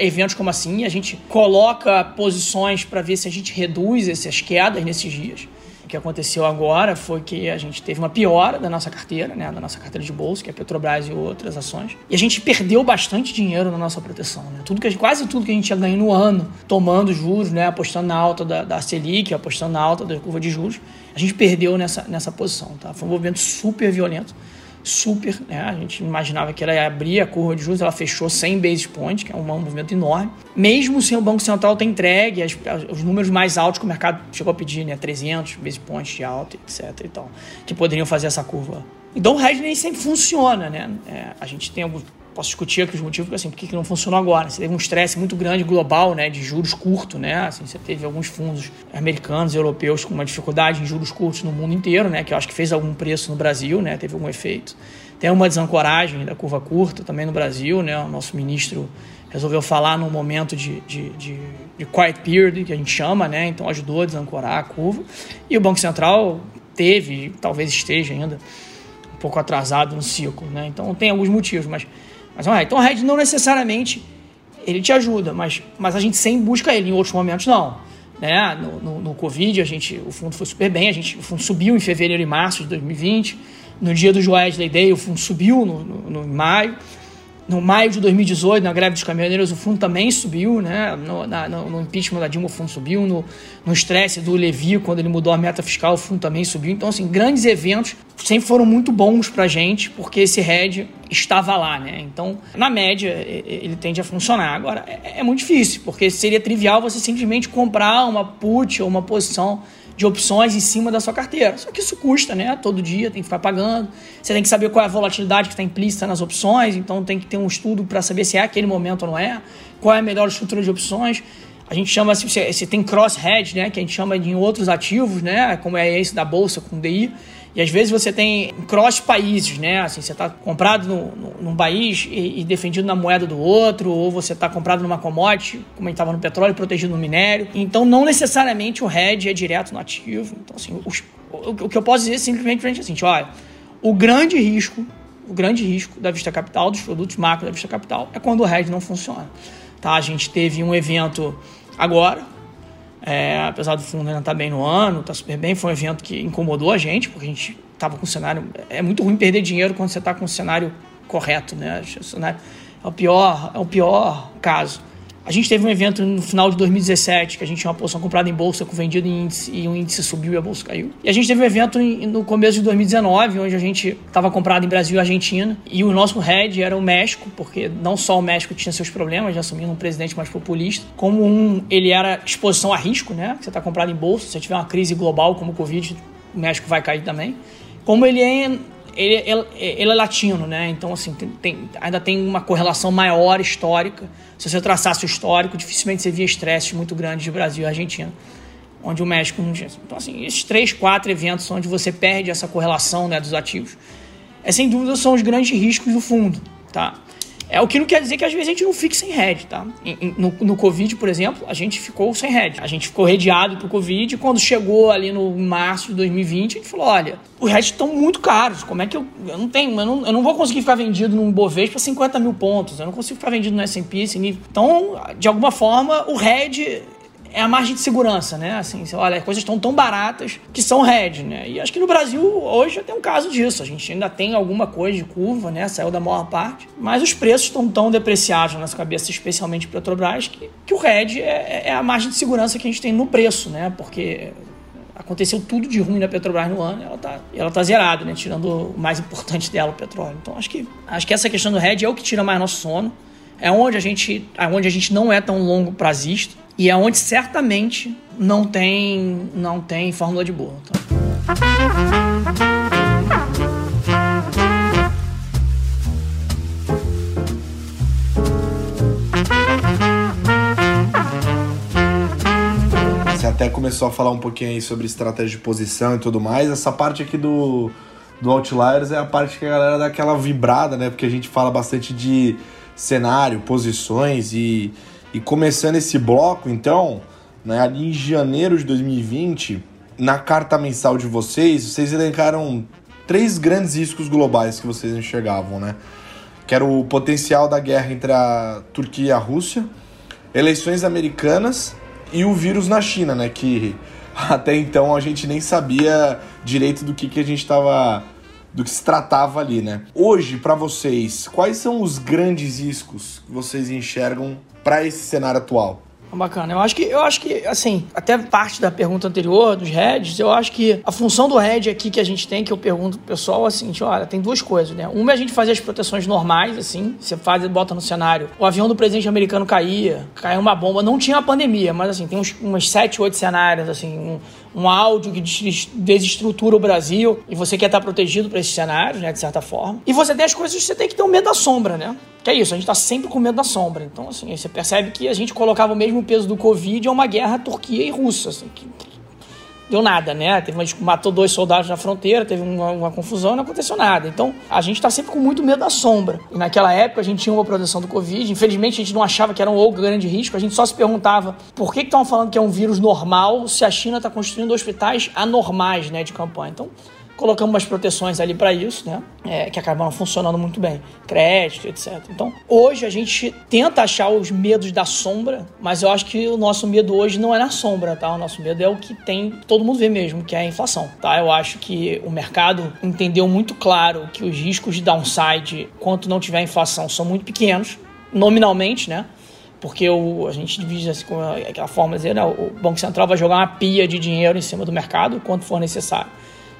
Speaker 2: eventos como assim, a gente coloca posições para ver se a gente reduz essas quedas nesses dias. O que aconteceu agora foi que a gente teve uma piora da nossa carteira, né, da nossa carteira de bolsa, que é a Petrobras e outras ações, e a gente perdeu bastante dinheiro na nossa proteção. Né? Tudo que, quase tudo que a gente ia ganhar no ano, tomando juros, né, apostando na alta da, da Selic, apostando na alta da curva de juros, a gente perdeu nessa, nessa posição. Tá? Foi um movimento super violento super, né? A gente imaginava que ela ia abrir a curva de juros, ela fechou 100 basis points, que é um movimento enorme. Mesmo sem o Banco Central ter entregue as, os números mais altos que o mercado chegou a pedir, né? 300 basis points de alta, etc e tal, que poderiam fazer essa curva. Então o hedge nem sempre funciona, né? É, a gente tem alguns posso discutir aqui os motivos, assim, por que não funcionou agora. Você teve um estresse muito grande global, né, de juros curtos, né, assim, você teve alguns fundos americanos e europeus com uma dificuldade em juros curtos no mundo inteiro, né, que eu acho que fez algum preço no Brasil, né, teve algum efeito. Tem uma desancoragem da curva curta também no Brasil, né, o nosso ministro resolveu falar num momento de, de, de, de quiet period, que a gente chama, né, então ajudou a desancorar a curva. E o Banco Central teve, talvez esteja ainda, um pouco atrasado no ciclo, né? Então tem alguns motivos, mas mas é, então o hedge não necessariamente ele te ajuda, mas, mas a gente sempre busca ele, em outros momentos não. Né? No, no, no Covid, a gente, o fundo foi super bem, a gente, o fundo subiu em fevereiro e março de 2020. No dia do Wesley Day, o fundo subiu no, no, no maio. No maio de 2018, na greve dos caminhoneiros, o fundo também subiu, né? No, na, no, impeachment da Dilma, o fundo subiu. No, estresse do Levi, quando ele mudou a meta fiscal, o fundo também subiu. Então, assim, grandes eventos sempre foram muito bons para a gente, porque esse hedge estava lá, né? Então, na média, ele tende a funcionar. Agora, é, é muito difícil, porque seria trivial você simplesmente comprar uma put ou uma posição de opções em cima da sua carteira. Só que isso custa, né? Todo dia tem que ficar pagando. Você tem que saber qual é a volatilidade que está implícita nas opções, então tem que ter um estudo para saber se é aquele momento ou não é, qual é a melhor estrutura de opções. A gente chama, se você tem cross-hedge, né? Que a gente chama de outros ativos, né? Como é esse da bolsa com DI. E às vezes você tem cross países, né? Assim, você está comprado no, no, num país e, e, defendido na moeda do outro, ou você está comprado numa commodity, como a gente estava no petróleo, protegido no minério. Então, não necessariamente o hedge é direto no ativo. Então, assim, os, o, o, que eu posso dizer simplesmente é assim, olha, o grande risco, o grande risco da Vista Capital, dos produtos macro da Vista Capital, é quando o hedge não funciona. Tá? A gente teve um evento agora, é, apesar do fundo ainda estar tá bem no ano, está super bem, foi um evento que incomodou a gente, porque a gente estava com o cenário. É muito ruim perder dinheiro quando você está com o cenário correto, né? O cenário é o pior, é o pior caso. A gente teve um evento no final de 2017 que a gente tinha uma posição comprada em bolsa com vendido em índice e o índice subiu e a bolsa caiu. E a gente teve um evento no começo de 2019 onde a gente estava comprado em Brasil e Argentina e o nosso head era o México, porque não só o México tinha seus problemas, já assumindo um presidente mais populista, como um ele era exposição a risco, né? Você está comprado em bolsa, se tiver uma crise global como o Covid, o México vai cair também. Como ele é ele, ele, ele, é latino, né? Então, assim, tem, tem, ainda tem uma correlação maior histórica. Se você traçasse o histórico, dificilmente você via estresses muito grandes de Brasil e Argentina, onde o México não tinha. Então, assim, esses três, quatro eventos onde você perde essa correlação né, dos ativos, é, sem dúvida são os grandes riscos do fundo, tá? É o que não quer dizer que às vezes a gente não fique sem head, tá? No, no Covid, por exemplo, a gente ficou sem head. A gente ficou redeado pro Covid quando chegou ali no março de 2020, a gente falou, olha, os heads estão muito caros, como é que eu... Eu não tenho, eu não, eu não vou conseguir ficar vendido num Bovespa 50 mil pontos, eu não consigo ficar vendido no S&P esse nível. Então, de alguma forma, o head é a margem de segurança, né? Assim, olha, as coisas estão tão baratas que são hedge, né? E acho que no Brasil hoje tem um caso disso. A gente ainda tem alguma coisa de curva, né? Saiu da maior parte, mas os preços estão tão depreciados na nossa cabeça, especialmente Petrobras, que, que o hedge é, é a margem de segurança que a gente tem no preço, né? Porque aconteceu tudo de ruim na Petrobras no ano, ela tá, ela tá zerada, né? Tirando o mais importante dela, o petróleo. Então acho que acho que essa questão do hedge é o que tira mais nosso sono. É onde a gente, é onde a gente não é tão longo prazista e é onde certamente não tem não tem fórmula de bolo. Tá?
Speaker 4: Você até começou a falar um pouquinho aí sobre estratégia de posição e tudo mais. Essa parte aqui do, do Outliers é a parte que a galera dá aquela vibrada, né? Porque a gente fala bastante de cenário, posições e, e começando esse bloco, então, né, ali em janeiro de 2020, na carta mensal de vocês, vocês elencaram três grandes riscos globais que vocês enxergavam, né? Que era o potencial da guerra entre a Turquia e a Rússia, eleições americanas e o vírus na China, né? Que até então a gente nem sabia direito do que, que a gente estava do que se tratava ali, né? Hoje, para vocês, quais são os grandes riscos que vocês enxergam para esse cenário atual?
Speaker 2: Bacana. Eu acho que, eu acho que, assim, até parte da pergunta anterior, dos heads, eu acho que a função do head aqui que a gente tem, que eu pergunto pro pessoal, é assim, olha, tem duas coisas, né? Uma é a gente fazer as proteções normais, assim, você faz bota no cenário. O avião do presidente americano caía, caiu uma bomba, não tinha a pandemia, mas assim, tem uns, uns sete, oito cenários, assim, um, um áudio que desestrutura o Brasil e você quer estar protegido para esses cenários, né, de certa forma. E você tem as coisas que você tem que ter o medo da sombra, né? Que é isso, a gente está sempre com medo da sombra. Então, assim, você percebe que a gente colocava o mesmo peso do Covid a uma guerra Turquia e Rússia, assim, que deu nada, né? Teve uma, matou dois soldados na fronteira, teve uma, uma confusão e não aconteceu nada. Então, a gente está sempre com muito medo da sombra. E naquela época a gente tinha uma proteção do Covid. Infelizmente, a gente não achava que era um grande risco. A gente só se perguntava por que estão falando que é um vírus normal se a China está construindo hospitais anormais, né, de campanha. Então, colocamos umas proteções ali para isso, né? É, que acabaram funcionando muito bem, crédito, etc. Então, hoje a gente tenta achar os medos da sombra, mas eu acho que o nosso medo hoje não é na sombra, tá? O nosso medo é o que tem, todo mundo vê mesmo, que é a inflação, tá? Eu acho que o mercado entendeu muito claro que os riscos de downside, quanto não tiver inflação, são muito pequenos, nominalmente, né? porque o, a gente divide assim, com aquela forma de dizer, né, o Banco Central vai jogar uma pia de dinheiro em cima do mercado, quanto for necessário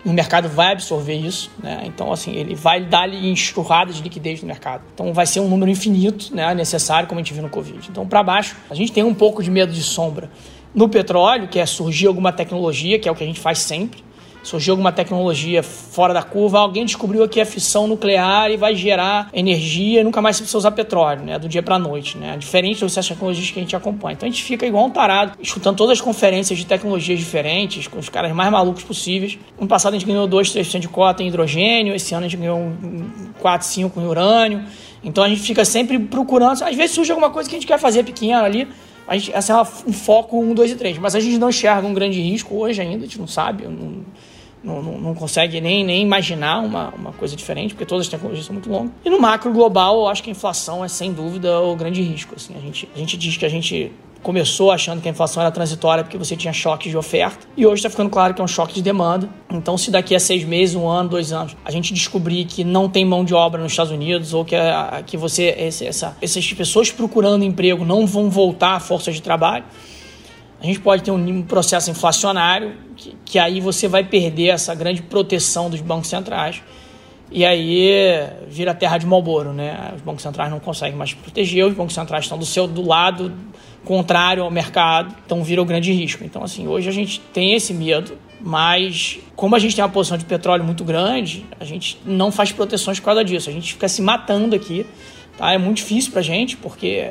Speaker 2: o mercado vai absorver isso, né? Então, assim, ele vai dar-lhe enxurrada de liquidez no mercado. Então, vai ser um número infinito, né? Necessário, como a gente viu no Covid. Então, para baixo, a gente tem um pouco de medo de sombra. No petróleo, que é surgir alguma tecnologia, que é o que a gente faz sempre, surgiu alguma tecnologia fora da curva, alguém descobriu aqui a fissão nuclear e vai gerar energia e nunca mais se precisa usar petróleo, né? Do dia para noite, né? Diferente dessas tecnologias que a gente acompanha. Então a gente fica igual um tarado, escutando todas as conferências de tecnologias diferentes, com os caras mais malucos possíveis. No passado a gente ganhou 2, 3% de cota em hidrogênio, esse ano a gente ganhou 4, 5 em urânio. Então a gente fica sempre procurando, às vezes surge alguma coisa que a gente quer fazer pequena ali, a gente, essa é um foco 1, 2 e 3. Mas a gente não enxerga um grande risco hoje ainda, a gente não sabe. Não, não, não, não, consegue nem, nem imaginar uma, uma coisa diferente, porque todas as tecnologias são muito longas. E no macro global, eu acho que a inflação é sem dúvida o grande risco. Assim, a, gente, a gente diz que a gente começou achando que a inflação era transitória porque você tinha choques de oferta e hoje está ficando claro que é um choque de demanda. Então, se daqui a seis meses, um ano, dois anos, a gente descobrir que não tem mão de obra nos Estados Unidos ou que, a, que você essa, essas pessoas procurando emprego não vão voltar à força de trabalho, a gente pode ter um processo inflacionário que, que aí você vai perder essa grande proteção dos bancos centrais e aí vira terra de Malboro, né? Os bancos centrais não conseguem mais proteger, os bancos centrais estão do seu do lado contrário ao mercado, então vira o grande risco. Então assim, hoje a gente tem esse medo, mas como a gente tem uma posição de petróleo muito grande, a gente não faz proteções por causa disso. A gente fica se matando aqui, tá? É muito difícil pra gente, porque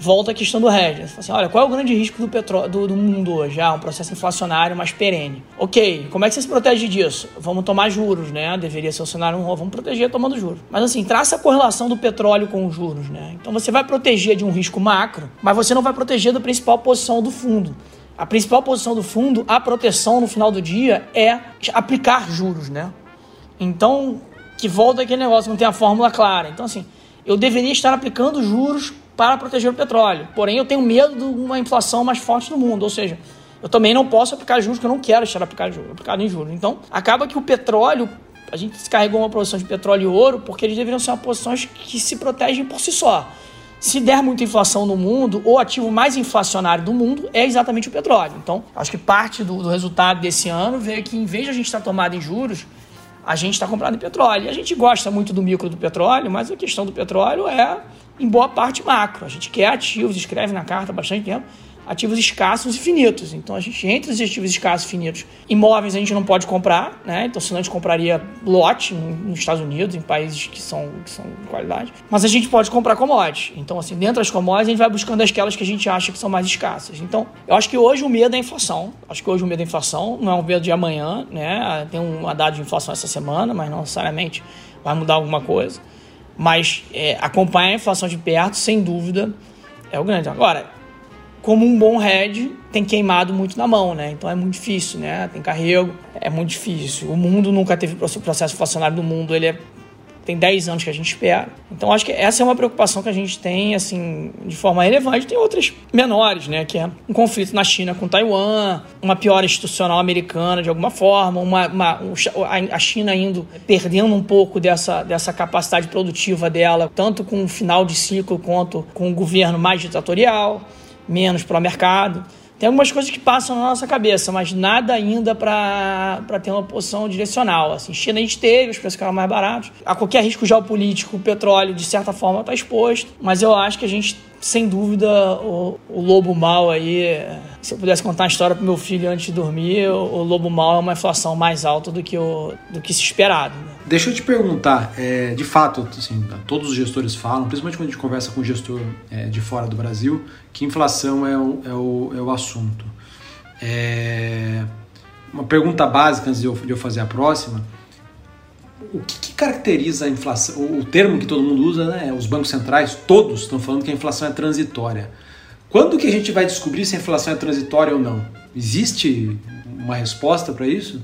Speaker 2: volta a questão do hedge. Assim, olha, qual é o grande risco do, petróleo, do, do mundo hoje? Ah, um processo inflacionário mais perene. Ok, como é que você se protege disso? Vamos tomar juros, né? Deveria ser o cenário um, vamos proteger tomando juros. Mas assim, traça a correlação do petróleo com os juros, né? Então você vai proteger de um risco macro, mas você não vai proteger da principal posição do fundo. A principal posição do fundo, a proteção no final do dia é aplicar juros, né? Então, que volta aquele negócio, não tem a fórmula clara. Então, assim, eu deveria estar aplicando juros para proteger o petróleo. Porém, eu tenho medo de uma inflação mais forte no mundo, ou seja, eu também não posso aplicar juros que eu não quero estar aplicado, aplicado em juros. Então, acaba que o petróleo, a gente descarregou uma posição de petróleo e ouro porque eles deveriam ser posições que se protegem por si só. Se der muita inflação no mundo, o ativo mais inflacionário do mundo é exatamente o petróleo. Então, acho que parte do, do resultado desse ano veio que, em vez de a gente estar tomado em juros, a gente está comprado em petróleo. A gente gosta muito do micro do petróleo, mas a questão do petróleo é, em boa parte, macro. A gente quer ativos, escreve na carta há bastante tempo ativos escassos e finitos. Então, a gente, entre os ativos escassos e finitos, imóveis a gente não pode comprar, né? Então, senão a gente compraria lote nos Estados Unidos, em países que são, que são de qualidade. Mas a gente pode comprar commodities. Então, assim, dentro das commodities, a gente vai buscando aquelas que a gente acha que são mais escassas. Então, eu acho que hoje o medo é a inflação. Acho que hoje o medo é a inflação, não é um medo de amanhã, né? Tem uma data de inflação essa semana, mas não necessariamente vai mudar alguma coisa. Mas é, acompanhar a inflação de perto, sem dúvida, é o grande. Agora, como um bom head, tem queimado muito na mão, né? Então é muito difícil, né? Tem carrego, é muito difícil. O mundo nunca teve processo inflacionário do mundo, ele é, tem 10 anos que a gente espera. Então acho que essa é uma preocupação que a gente tem, assim, de forma relevante. Tem outras menores, né? Que é um conflito na China com Taiwan, uma piora institucional americana de alguma forma, uma, uma a China indo perdendo um pouco dessa, dessa capacidade produtiva dela, tanto com o final de ciclo quanto com o governo mais ditatorial menos para o mercado. Tem algumas coisas que passam na nossa cabeça, mas nada ainda para ter uma posição direcional. Assim, China a gente teve, os preços ficaram mais baratos. A qualquer risco geopolítico, o petróleo, de certa forma, está exposto. Mas eu acho que a gente sem dúvida, o, o, lobo mal aí, se eu pudesse contar uma história para meu filho antes de dormir, o, o, lobo mal é uma inflação mais alta do que, o, do que se esperado. Né?
Speaker 1: Deixa eu te perguntar, é, de fato, assim, todos os gestores falam, principalmente quando a gente conversa com gestor é, de fora do Brasil, que inflação é o, é o, é o assunto. É, uma pergunta básica antes de eu, de eu fazer a próxima o que, que, caracteriza a inflação? O, termo que todo mundo usa, né? Os bancos centrais, todos estão falando que a inflação é transitória. Quando que a gente vai descobrir se a inflação é transitória ou não? Existe uma resposta para isso?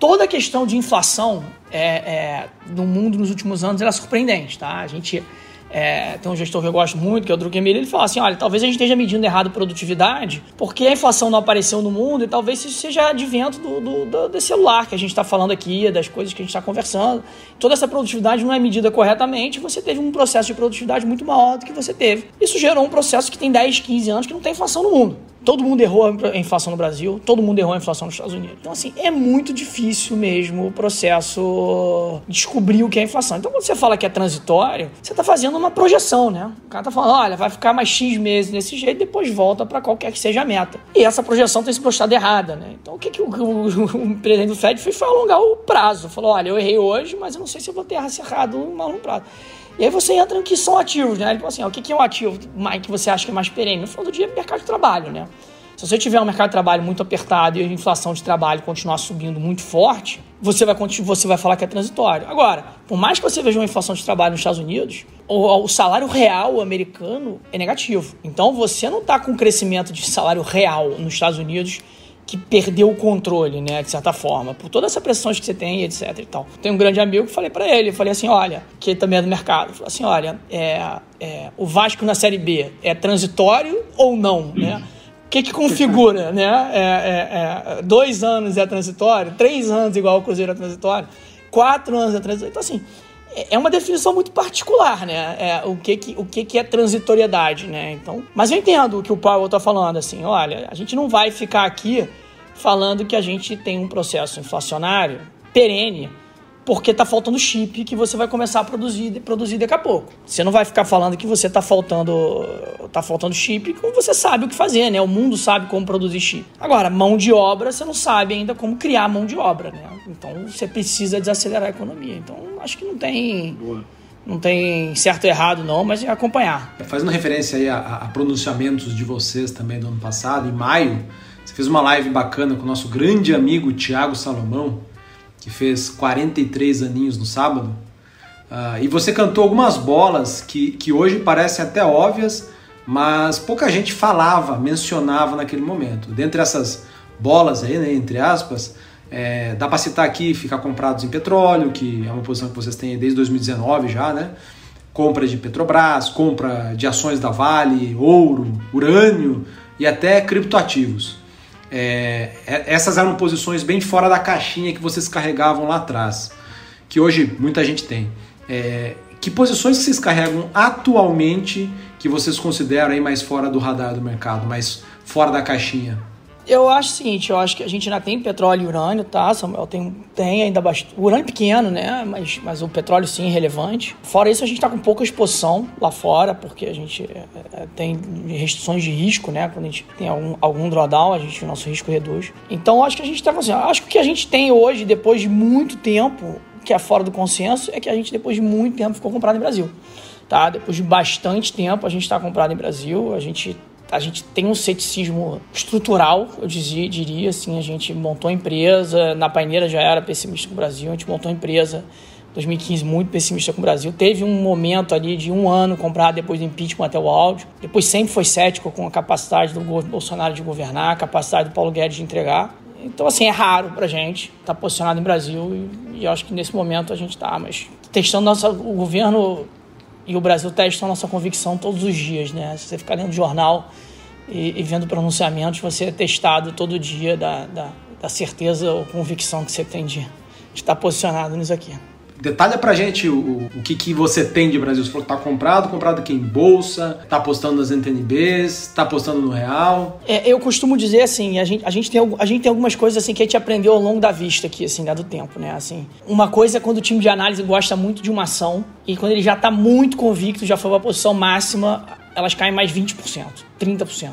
Speaker 2: Toda a questão de inflação é, é, no mundo nos últimos anos é surpreendente, tá? A gente é, tem um gestor que eu gosto muito, que é o Druckenmiller, ele fala assim: olha, talvez a gente esteja medindo errado produtividade, porque a inflação não apareceu no mundo e talvez isso seja advento do, do, do, do celular que a gente está falando aqui, das coisas que a gente está conversando. Toda essa produtividade não é medida corretamente, você teve um processo de produtividade muito maior do que você teve. Isso gerou um processo que tem 10, 15 anos que não tem inflação no mundo. Todo mundo errou a inflação no Brasil, todo mundo errou a inflação nos Estados Unidos. Então, assim, é muito difícil mesmo o processo descobrir o que é inflação. Então, quando você fala que é transitório, você está fazendo uma projeção, né? O cara está falando, olha, vai ficar mais X meses desse jeito, depois volta para qualquer que seja a meta. E essa projeção tem se mostrado errada, né? Então, o que, que o, o, o, presidente do Fed fez foi alongar o prazo. Falou, olha, eu errei hoje, mas eu não sei se eu vou ter errado no longo prazo. E aí você entra no que são ativos, né? Falou assim, ó, o que é um ativo que você acha que é mais perene? No final do dia, é mercado de trabalho, né? Se você tiver um mercado de trabalho muito apertado e a inflação de trabalho continuar subindo muito forte, você vai, você vai falar que é transitório. Agora, por mais que você veja uma inflação de trabalho nos Estados Unidos, o, o salário real americano é negativo. Então você não está com crescimento de salário real nos Estados Unidos que perdeu o controle, né, de certa forma, por todas essas pressões que você tem, etc e tal. Tem um grande amigo que falei para ele, falei assim, olha, que também é do mercado, falei assim, olha, é, é, o Vasco na Série B é transitório ou não, né? O que, que configura, né? É, é, é, dois anos é transitório, três anos igual o Cruzeiro é transitório, quatro anos é transitório. Então, assim, é, uma definição muito particular, né? É, o que, que, o que, que é transitoriedade, né? Então, mas eu entendo o que o Paulo está falando, assim, olha, a gente não vai ficar aqui falando que a gente tem um processo inflacionário perene porque está faltando chip que você vai começar a produzir, produzir daqui a pouco. Você não vai ficar falando que você está faltando, tá faltando chip como você sabe o que fazer, né? O mundo sabe como produzir chip. Agora, mão de obra, você não sabe ainda como criar mão de obra, né? Então, você precisa desacelerar a economia. Então, acho que não tem... Boa não tem certo e errado não, mas é acompanhar.
Speaker 1: Fazendo referência aí a, a, pronunciamentos de vocês também do ano passado, em maio, você fez uma live bacana com o nosso grande amigo Tiago Salomão, que fez 43 aninhos no sábado. Uh, e você cantou algumas bolas que, que hoje parecem até óbvias, mas pouca gente falava, mencionava naquele momento. Dentre essas bolas aí, né, entre aspas, é, dá para citar aqui ficar comprados em petróleo, que é uma posição que vocês têm desde 2019 já, né? compra de Petrobras, compra de ações da Vale, ouro, urânio e até criptoativos. É, é, essas eram posições bem fora da caixinha que vocês carregavam lá atrás, que hoje muita gente tem. É, que posições vocês carregam atualmente que vocês consideram aí mais fora do radar do mercado, mais fora da caixinha?
Speaker 2: Eu acho o seguinte, eu acho que a gente ainda tem petróleo e urânio, tá, Samuel? Tem, tem ainda bastante. Urânio pequeno, né? Mas, mas o petróleo sim é relevante. Fora isso, a gente está com pouca exposição lá fora, porque a gente é, é, tem restrições de risco, né? Quando a gente tem algum, algum drawdown, a gente, o nosso risco reduz. Então, acho que a gente está assim, acho que o que a gente tem hoje, depois de muito tempo, que é fora do consenso, é que a gente, depois de muito tempo, ficou comprado em Brasil. Tá? Depois de bastante tempo, a gente está comprado em Brasil, a gente a gente tem um ceticismo estrutural, eu dizia, diria assim, a gente montou a empresa, na paineira já era pessimista com o Brasil, a gente montou a empresa 2015 muito pessimista com o Brasil. Teve um momento ali de um ano comprado depois do impeachment até o áudio. Depois sempre foi cético com a capacidade do Bolsonaro de governar, a capacidade do Paulo Guedes de entregar. Então, assim, é raro pra gente estar tá posicionado em Brasil e, e acho que nesse momento a gente está, mas testando nossa, o governo e o Brasil testa a nossa convicção todos os dias, né? Se você ficar lendo jornal e, e vendo pronunciamentos, você é testado todo dia da, da, da certeza ou convicção que você tem de, de estar posicionado nisso aqui.
Speaker 1: Detalha pra gente o, o que, que você tem de Brasil. Você falou que tá comprado, comprado aqui em bolsa, tá apostando nas NTNBs, tá apostando no real.
Speaker 2: É, eu costumo dizer assim, a gente, a, gente tem, a gente tem algumas coisas assim que a gente aprendeu ao longo da vista aqui, assim, né, do tempo, né? Assim, uma coisa é quando o time de análise gosta muito de uma ação e quando ele já tá muito convicto, já foi uma posição máxima, elas caem mais 20%, 30%.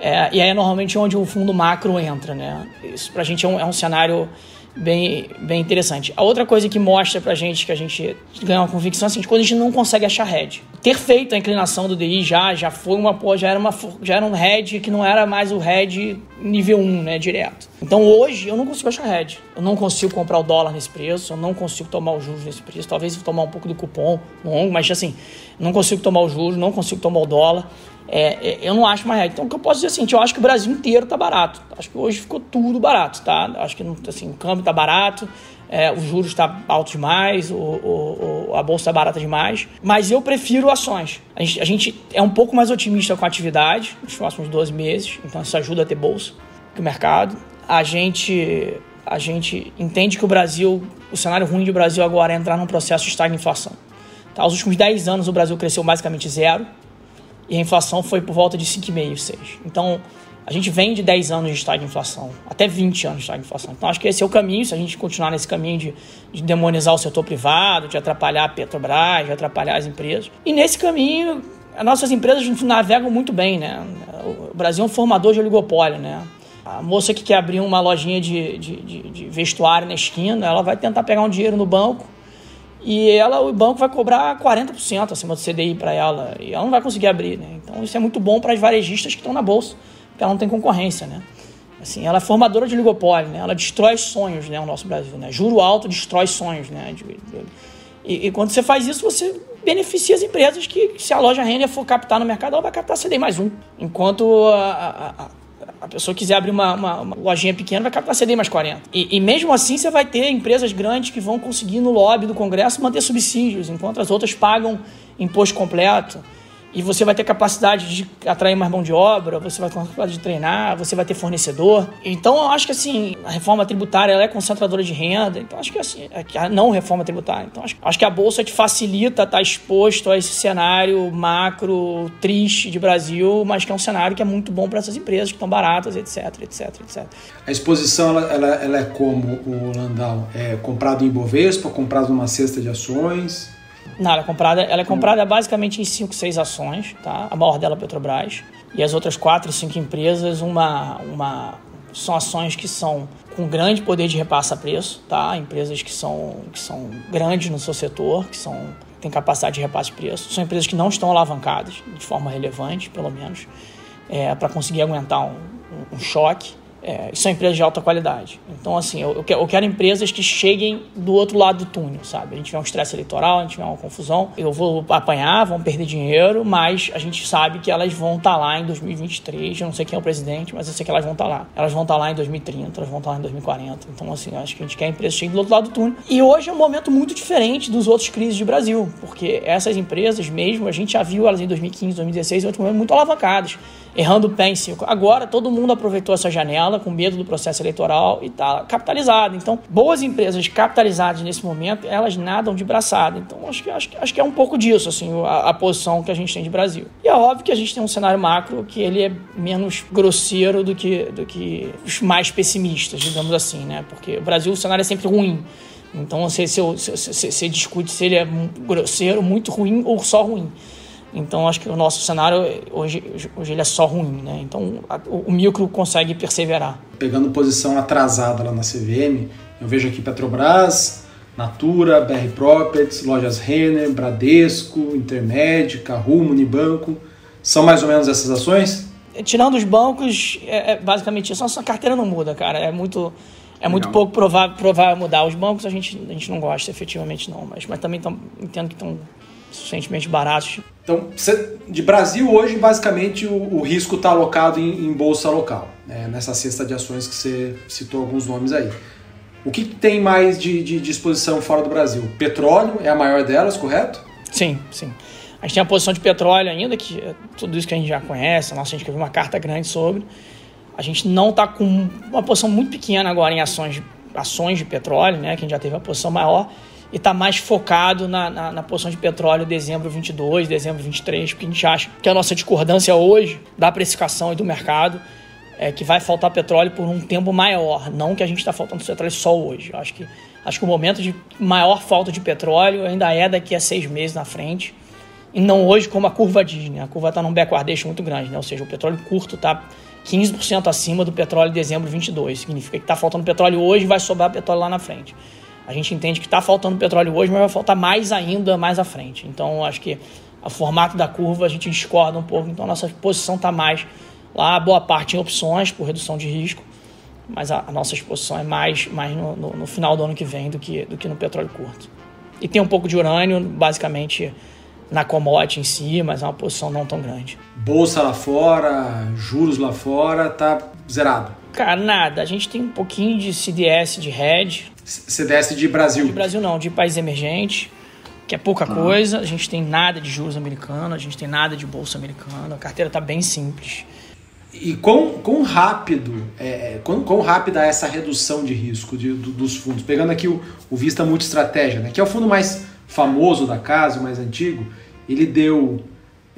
Speaker 2: É, e aí é normalmente onde o fundo macro entra, né? Isso pra gente é um, é um cenário bem, bem interessante. A outra coisa que mostra pra gente que a gente ganha uma convicção é assim, quando a gente não consegue achar head. Ter feito a inclinação do DI já, já foi uma, já era uma, já era um head que não era mais o head nível 1, né, direto. Então hoje eu não consigo achar head. Eu não consigo comprar o dólar nesse preço, eu não consigo tomar os juros nesse preço, talvez tomar um pouco do cupom longo, mas assim, não consigo tomar o juros, não consigo tomar o dólar. É, é, eu não acho mais regra. Então, o que eu posso dizer é assim, eu acho que o Brasil inteiro tá barato. Acho que hoje ficou tudo barato, tá? Acho que assim, o câmbio tá barato, é, os juros está alto demais, o, o, o, a bolsa está barata demais. Mas eu prefiro ações. A gente, a gente, é um pouco mais otimista com a atividade nos próximos 12 meses, então isso ajuda a ter bolsa que o mercado. A gente, a gente entende que o Brasil, o cenário ruim do Brasil agora é entrar num processo de estagnação. Tá? Os últimos 10 anos o Brasil cresceu basicamente zero e a inflação foi por volta de 5,5%, 6%. Então, a gente vem de 10 anos de estado de inflação, até 20 anos de estado de inflação. Então, acho que esse é o caminho, se a gente continuar nesse caminho de, de demonizar o setor privado, de atrapalhar a Petrobras, de atrapalhar as empresas. E nesse caminho, as nossas empresas navegam muito bem, né? O Brasil é um formador de oligopólio, né? A moça que quer abrir uma lojinha de, de, de, de vestuário na esquina, ela vai tentar pegar um dinheiro no banco, e ela, o banco vai cobrar 40% acima do CDI para ela e ela não vai conseguir abrir, né? Então isso é muito bom para as varejistas que estão na bolsa, porque ela não tem concorrência, né? Assim, ela é formadora de oligopólio, né? Ela destrói sonhos, né? O nosso Brasil, né? Juro alto destrói sonhos, né? E, e, quando você faz isso, você beneficia as empresas que, se a loja Renner for captar no mercado, ela vai captar CDI mais um. Enquanto a, a pessoa quiser abrir uma, uma, uma, lojinha pequena, vai captar CD mais 40. E, e, mesmo assim, você vai ter empresas grandes que vão conseguir, no lobby do Congresso, manter subsídios, enquanto as outras pagam imposto completo e você vai ter capacidade de atrair mais mão de obra, você vai ter capacidade de treinar, você vai ter fornecedor. Então eu acho que assim, a reforma tributária ela é concentradora de renda, então acho que assim, é a não reforma tributária. Então acho, acho que a bolsa te facilita estar exposto a esse cenário macro triste de Brasil, mas que é um cenário que é muito bom para essas empresas que estão baratas, etc, etc, etc.
Speaker 1: A exposição ela, ela, ela é como o Landau, é comprado em Bovespa, comprado numa cesta de ações,
Speaker 2: não, ela é comprada, ela é comprada basicamente em 5, 6 ações, tá? A maior dela é Petrobras. E as outras 4, 5 empresas, uma, uma, são ações que são com grande poder de repassa preço, tá? Empresas que são, que são grandes no seu setor, que são, têm capacidade de repasse de preço. São empresas que não estão alavancadas, de forma relevante, pelo menos, é, para conseguir aguentar um, um choque. É, são empresas de alta qualidade. Então, assim, eu, eu, quero empresas que cheguem do outro lado do túnel, sabe? A gente tiver um estresse eleitoral, a gente tiver uma confusão, eu vou apanhar, vão perder dinheiro, mas a gente sabe que elas vão estar tá lá em 2023. Eu não sei quem é o presidente, mas eu sei que elas vão estar tá lá. Elas vão estar tá lá em 2030, elas vão estar lá em 2040. Então, assim, eu acho que a gente quer empresas que cheguem do outro lado do túnel. E hoje é um momento muito diferente dos outros crises de Brasil, porque essas empresas mesmo, a gente já viu elas em 2015, 2016, em outros momentos muito alavancadas errando o pé em cima. Agora todo mundo aproveitou essa janela com medo do processo eleitoral e está capitalizado. Então, boas empresas capitalizadas nesse momento, elas nadam de braçada. Então, acho que, acho, acho que é um pouco disso, assim, a, a, posição que a gente tem de Brasil. E é óbvio que a gente tem um cenário macro que ele é menos grosseiro do que, do que os mais pessimistas, digamos assim, né? Porque o Brasil, o cenário é sempre ruim. Então, você, se, se, se discute se ele é grosseiro, muito ruim ou só ruim. Então acho que o nosso cenário hoje, hoje ele é só ruim, né? Então a, o, o micro consegue perseverar.
Speaker 1: Pegando posição atrasada lá na CVM, eu vejo aqui Petrobras, Natura, BR Properties, Lojas Renner, Bradesco, Intermédica, Rumo, Unibanco. São mais ou menos essas ações?
Speaker 2: Tirando os bancos, é, é basicamente isso. Nossa carteira não muda, cara. É muito, é muito pouco provável, provável mudar. Os bancos a gente, a gente não gosta efetivamente, não. Mas, mas também tão, entendo que estão suficientemente baratos.
Speaker 1: Então, de Brasil hoje, basicamente, o, o risco está alocado em, em, bolsa local, né? nessa cesta de ações que você citou alguns nomes aí. O que tem mais de, de, de exposição fora do Brasil? Petróleo é a maior delas, correto?
Speaker 2: Sim, sim. A gente tem a posição de petróleo ainda, que é tudo isso que a gente já conhece, a nossa gente escreveu uma carta grande sobre. A gente não está com uma posição muito pequena agora em ações, ações de petróleo, né, que a gente já teve uma posição maior e está mais focado na, na, na, posição de petróleo dezembro 22, dezembro 23, porque a gente acha que a nossa discordância hoje da precificação e do mercado é que vai faltar petróleo por um tempo maior, não que a gente está faltando petróleo só hoje. Acho que, acho que o momento de maior falta de petróleo ainda é daqui a seis meses na frente, e não hoje como a curva diz, né? A curva está num backwardation muito grande, né? Ou seja, o petróleo curto está 15% acima do petróleo de dezembro 22. Significa que está faltando petróleo hoje e vai sobrar petróleo lá na frente. A gente entende que está faltando petróleo hoje, mas vai faltar mais ainda mais à frente. Então, acho que o formato da curva a gente discorda um pouco. Então, nossa posição está mais lá, boa parte em opções por redução de risco, mas a, a nossa exposição é mais, mais no, no, no, final do ano que vem do que, do que no petróleo curto. E tem um pouco de urânio, basicamente na commodity em si, mas é uma posição não tão grande.
Speaker 1: Bolsa lá fora, juros lá fora, tá zerado.
Speaker 2: Cara, nada. A gente tem um pouquinho de CDS de hedge,
Speaker 1: CDS de Brasil?
Speaker 2: De Brasil não, de país emergente, que é pouca ah. coisa. A gente tem nada de juros americano, a gente tem nada de bolsa americana. A carteira está bem simples.
Speaker 1: E quão, quão rápido, é, é, quão, quão rápida é essa redução de risco de, do, dos fundos? Pegando aqui o, o Vista Multistratégia, né, que é o fundo mais famoso da casa, o mais antigo, ele deu.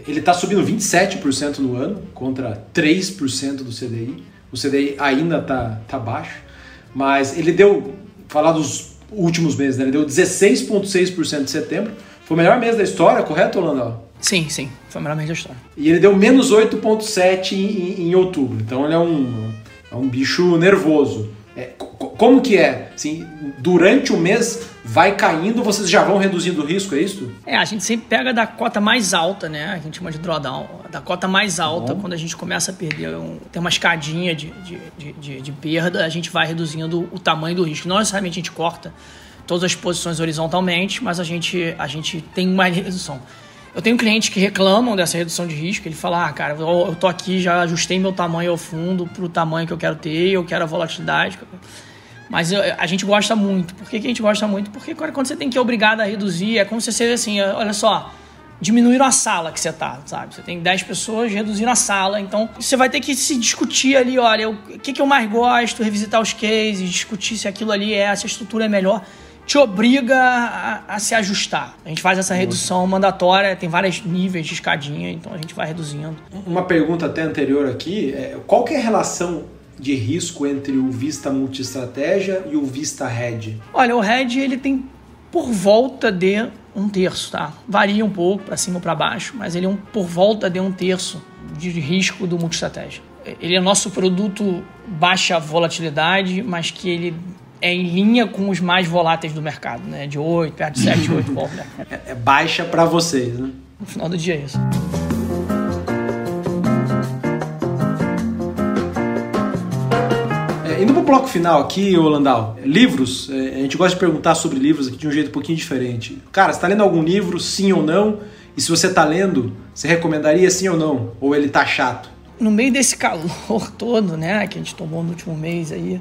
Speaker 1: Ele está subindo 27% no ano contra 3% do CDI. O CDI ainda está tá baixo, mas ele deu falar dos últimos meses, né? Ele deu 16,6% de setembro. Foi o melhor mês da história, correto, Holanda?
Speaker 2: Sim, sim. Foi o melhor mês da história.
Speaker 1: E ele deu menos 8,7% em, em, outubro. Então ele é um, é um bicho nervoso. É, como que é? Assim, durante o mês vai caindo, vocês já vão reduzindo o risco, é isso?
Speaker 2: É, a gente sempre pega da cota mais alta, né? A gente chama de drawdown. Da cota mais alta, Bom. quando a gente começa a perder, um, tem uma escadinha de, de, de, de, perda, a gente vai reduzindo o tamanho do risco. Não necessariamente a gente corta todas as posições horizontalmente, mas a gente, a gente tem uma redução. Eu tenho clientes que reclamam dessa redução de risco. Ele fala: ah, cara, eu, eu tô aqui, já ajustei meu tamanho ao fundo para o tamanho que eu quero ter, eu quero a volatilidade. Mas eu, a gente gosta muito. Por que, que, a gente gosta muito? Porque quando você tem que ir obrigado a reduzir, é como se você assim: olha só, diminuíram a sala que você tá, sabe? Você tem 10 pessoas, reduzindo a sala. Então, você vai ter que se discutir ali, olha, o que, que eu mais gosto, revisitar os cases, discutir se aquilo ali é, se a estrutura é melhor te obriga a, a, se ajustar. A gente faz essa redução mandatória, tem vários níveis de escadinha, então a gente vai reduzindo.
Speaker 1: Uma pergunta até anterior aqui, é, qual que é a relação de risco entre o Vista Multistratégia e o Vista Red?
Speaker 2: Olha, o Red ele tem por volta de um terço, tá? Varia um pouco para cima ou para baixo, mas ele é um por volta de um terço de risco do multistratégia. Ele é nosso produto baixa volatilidade, mas que ele é em linha com os mais voláteis do mercado, né? De 8, perto de 7, 8 volts.
Speaker 1: É, é baixa para vocês, né?
Speaker 2: No final do dia é isso.
Speaker 1: Indo para o bloco final aqui, Landau, livros, é, a gente gosta de perguntar sobre livros aqui de um jeito um pouquinho diferente. Cara, você está lendo algum livro, sim ou não? E se você está lendo, você recomendaria sim ou não? Ou ele tá chato?
Speaker 2: No meio desse calor todo, né, que a gente tomou no último mês aí,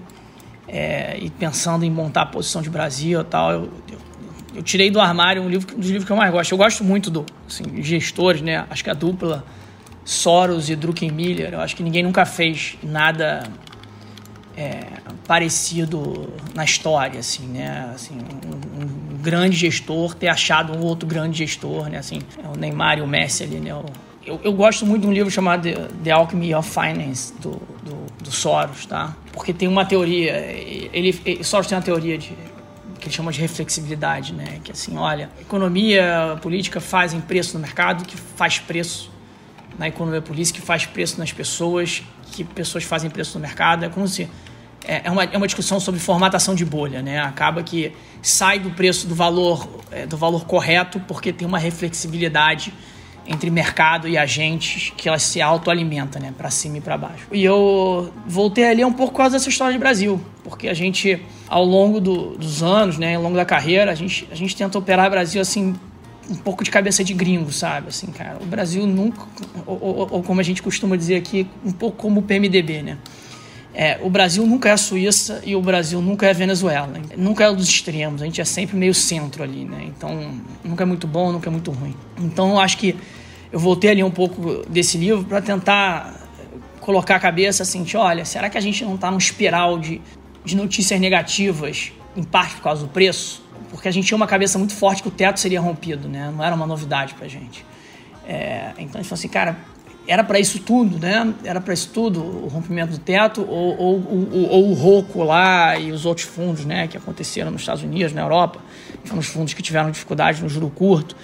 Speaker 2: é, e pensando em montar a posição de Brasil e tal, eu, eu, eu, tirei do armário um livro um dos livros que eu mais gosto. Eu gosto muito do assim, gestores, né? Acho que a dupla Soros e Druckenmiller, eu acho que ninguém nunca fez nada é, parecido na história, assim, né? Assim, um, um, grande gestor ter achado um outro grande gestor, né? Assim, é o Neymar e o Messi ali, né? Eu, eu gosto muito de um livro chamado The, The Alchemy of Finance, do, do, do, Soros, tá? Porque tem uma teoria, ele, ele Soros tem uma teoria de que ele chama de reflexibilidade, né? Que assim, olha, economia, política fazem preço no mercado, que faz preço na economia política, que faz preço nas pessoas, que pessoas fazem preço no mercado. É como se é, é uma, é uma discussão sobre formatação de bolha, né? Acaba que sai do preço do valor é, do valor correto porque tem uma reflexibilidade entre mercado e agentes que ela se autoalimenta, né, para cima e para baixo. E eu voltei ali um pouco por causa dessa história de Brasil, porque a gente ao longo do, dos anos, né, ao longo da carreira, a gente a gente tenta operar Brasil assim um pouco de cabeça de gringo, sabe? Assim, cara, o Brasil nunca, ou, ou, ou como a gente costuma dizer aqui, um pouco como o PMDB, né? É, o Brasil nunca é a Suíça e o Brasil nunca é a Venezuela. Nunca é dos extremos, a gente é sempre meio centro ali, né? Então, nunca é muito bom, nunca é muito ruim. Então, eu acho que eu voltei ali um pouco desse livro para tentar colocar a cabeça assim, de, olha, será que a gente não está num espiral de, de notícias negativas, em parte por causa do preço? Porque a gente tinha uma cabeça muito forte que o teto seria rompido, né? Não era uma novidade para a gente. É, então, a gente falou assim, cara, era para isso tudo, né? Era para isso tudo, o rompimento do teto, ou, ou, ou, ou, o ROCO lá e os outros fundos, né? Que aconteceram nos Estados Unidos, na Europa, foram os fundos que tiveram dificuldade no juro curto.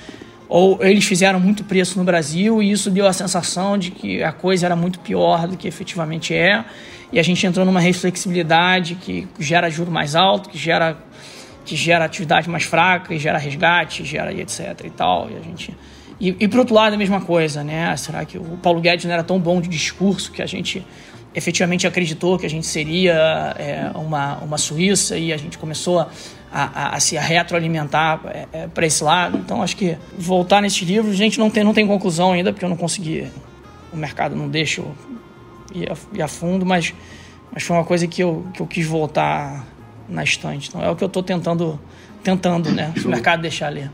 Speaker 2: Ou eles fizeram muito preço no Brasil e isso deu a sensação de que a coisa era muito pior do que efetivamente é. E a gente entrou numa reflexibilidade que gera juro mais alto, que gera, que gera atividade mais fraca, e gera resgate, gera etc e tal. E a gente e, e por outro lado, a mesma coisa, né? Será que o Paulo Guedes não era tão bom de discurso que a gente efetivamente acreditou que a gente seria é, uma, uma Suíça e a gente começou a, a, a se retroalimentar é, é, para esse lado. Então, acho que voltar nesse livro, a gente não tem, não tem conclusão ainda, porque eu não consegui, o mercado não deixa eu ir a, ir a fundo, mas, mas foi uma coisa que eu, que eu quis voltar na estante. Então, é o que eu estou tentando, tentando, né? Se o mercado deixar ler.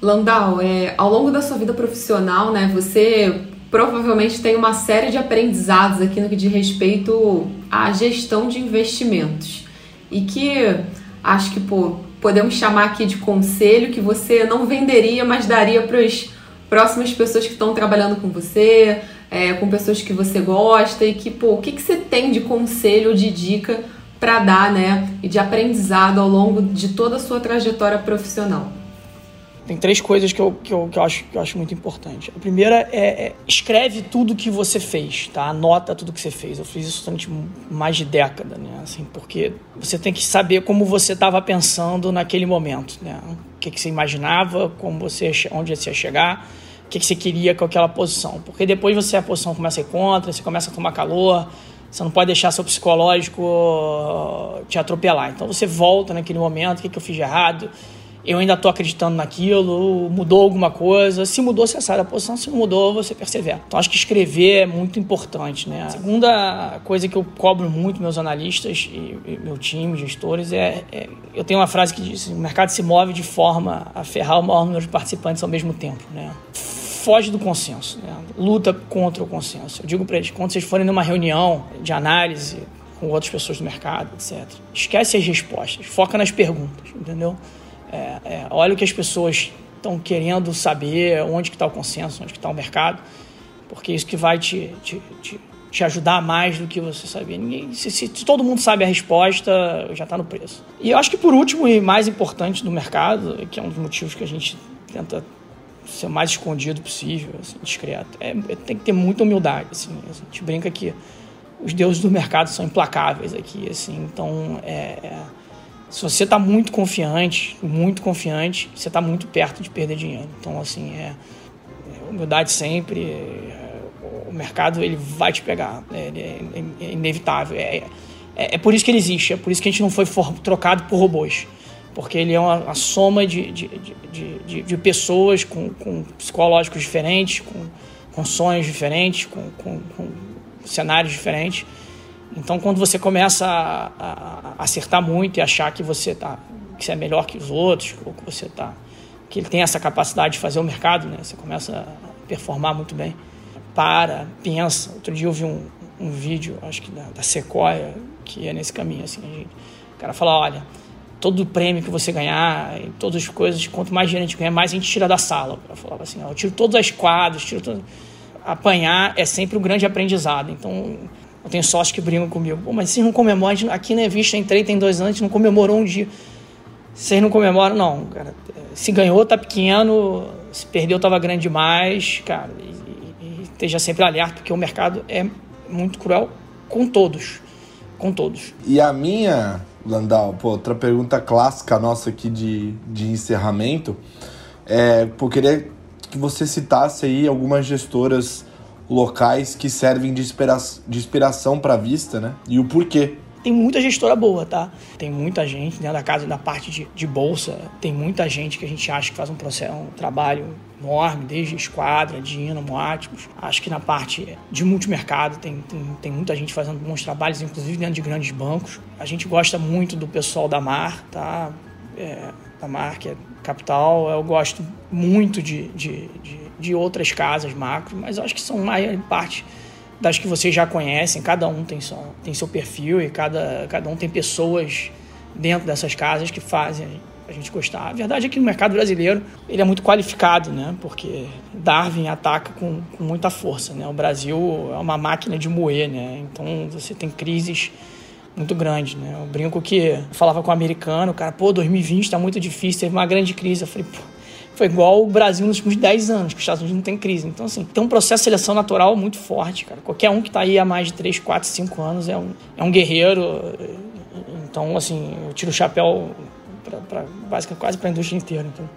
Speaker 3: Landau, é, ao longo da sua vida profissional, né, você provavelmente tem uma série de aprendizados aqui no que diz respeito à gestão de investimentos. E que acho que pô, podemos chamar aqui de conselho que você não venderia, mas daria para as próximas pessoas que estão trabalhando com você, é, com pessoas que você gosta e que, pô, o que, que você tem de conselho, de dica para dar, né, e de aprendizado ao longo de toda a sua trajetória profissional?
Speaker 2: Tem três coisas que eu, que eu, que eu, acho, que eu acho muito importante. A primeira é, é escreve tudo que você fez, tá? Anota tudo que você fez. Eu fiz isso durante mais de década, né? Assim, porque você tem que saber como você estava pensando naquele momento, né? O que, que você imaginava, como você, onde você ia chegar, o que, que você queria com aquela posição. Porque depois você a posição começa a ir contra, você começa a tomar calor, você não pode deixar seu psicológico te atropelar. Então você volta naquele momento, o que, que eu fiz de errado, eu ainda estou acreditando naquilo, mudou alguma coisa. Se mudou, você sai da posição, se não mudou, você persevera. Então acho que escrever é muito importante. Né? A segunda coisa que eu cobro muito meus analistas e, e meu time, gestores, é, é, Eu tenho uma frase que diz: o mercado se move de forma a ferrar o maior número de participantes ao mesmo tempo. Né? Foge do consenso, né? luta contra o consenso. Eu digo para eles: quando vocês forem numa reunião de análise com outras pessoas do mercado, etc., esquece as respostas, foca nas perguntas, entendeu? É, é, olha o que as pessoas estão querendo saber, onde que está o consenso, onde que está o mercado, porque isso que vai te, te, te, te ajudar mais do que você saber. Ninguém, se, se, se, todo mundo sabe a resposta, já está no preço. E eu acho que por último e mais importante do mercado, que é um dos motivos que a gente tenta ser o mais escondido possível, assim, discreto, é, é, tem que ter muita humildade. Assim, a gente brinca que os deuses do mercado são implacáveis aqui, assim, então é, é se você está muito confiante, muito confiante, você está muito perto de perder dinheiro. Então, assim, é, é humildade sempre. É, o mercado ele vai te pegar, é, inevitável. É, é, é, por isso que ele existe, é por isso que a gente não foi for, trocado por robôs. Porque ele é uma, uma soma de, de, de, de, de pessoas com, com, psicológicos diferentes, com, com sonhos diferentes, com, com, com cenários diferentes. Então, quando você começa a, a, a, acertar muito e achar que você tá, que você é melhor que os outros, ou que você tá, que ele tem essa capacidade de fazer o mercado, né? Você começa a performar muito bem. Para, pensa. Outro dia eu vi um, um vídeo, acho que da, da Sequoia, que é nesse caminho, assim, gente, o cara fala, olha, todo prêmio que você ganhar, todas as coisas, quanto mais dinheiro a gente ganha, mais a gente tira da sala. Eu falava assim, ó, eu tiro todas as quadras, tiro todo... apanhar é sempre um grande aprendizado. Então, eu tenho sócios que brincam comigo, Pô, mas vocês não comemoram, aqui na Vista entrei tem dois anos, não comemorou um dia. Vocês não comemoram, não, cara. Se ganhou, tá pequeno, se perdeu, tava grande demais, cara. E, e, e esteja sempre alerta, porque o mercado é muito cruel com todos com todos.
Speaker 4: E a minha, Landau, pô, outra pergunta clássica nossa aqui de, de encerramento, é, pô, queria que você citasse aí algumas gestoras locais que servem de, inspira de inspiração para a vista, né? E o porquê
Speaker 2: tem muita gestora boa, tá? Tem muita gente dentro da casa, da parte de, de bolsa, tem muita gente que a gente acha que faz um, processo, um trabalho enorme, desde Esquadra, Dynamo, Atmos. Acho que na parte de multimercado tem, tem, tem, muita gente fazendo bons trabalhos, inclusive dentro de grandes bancos. A gente gosta muito do pessoal da Mar, tá? É, da Mar, que é capital. Eu gosto muito de, de, de, de outras casas macro, mas acho que são mais parte das que vocês já conhecem, cada um tem, só, tem seu perfil e cada, cada um tem pessoas dentro dessas casas que fazem a gente gostar. A verdade é que no mercado brasileiro ele é muito qualificado, né? Porque Darwin ataca com, com muita força, né? O Brasil é uma máquina de moer, né? Então você tem crises muito grandes, né? Eu brinco que eu falava com um americano, o cara, pô, 2020 está muito difícil, teve uma grande crise. Eu falei, pô, foi igual o Brasil nos últimos 10 anos, que os Estados Unidos não tem crise. Então, assim, tem um processo de seleção natural muito forte, cara. Qualquer um que está aí há mais de 3, 4, 5 anos é um, é um guerreiro. Então, assim, eu tiro o chapéu para basicamente quase para a indústria inteira. Então.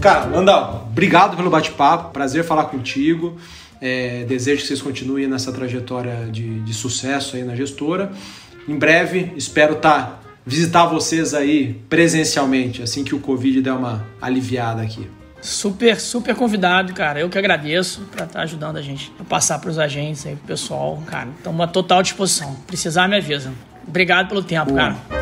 Speaker 1: Cara, Landau, obrigado pelo bate-papo, prazer falar contigo. É, desejo que vocês continuem nessa trajetória de, de sucesso aí na gestora. Em breve, espero estar tá, visitar vocês aí presencialmente, assim que o Covid der uma aliviada aqui.
Speaker 2: Super, super convidado, cara. Eu que agradeço para estar tá ajudando a gente a passar para os agentes aí, pro pessoal, cara. Estamos à total disposição. Precisar, me avisa. Obrigado pelo tempo, Boa. cara.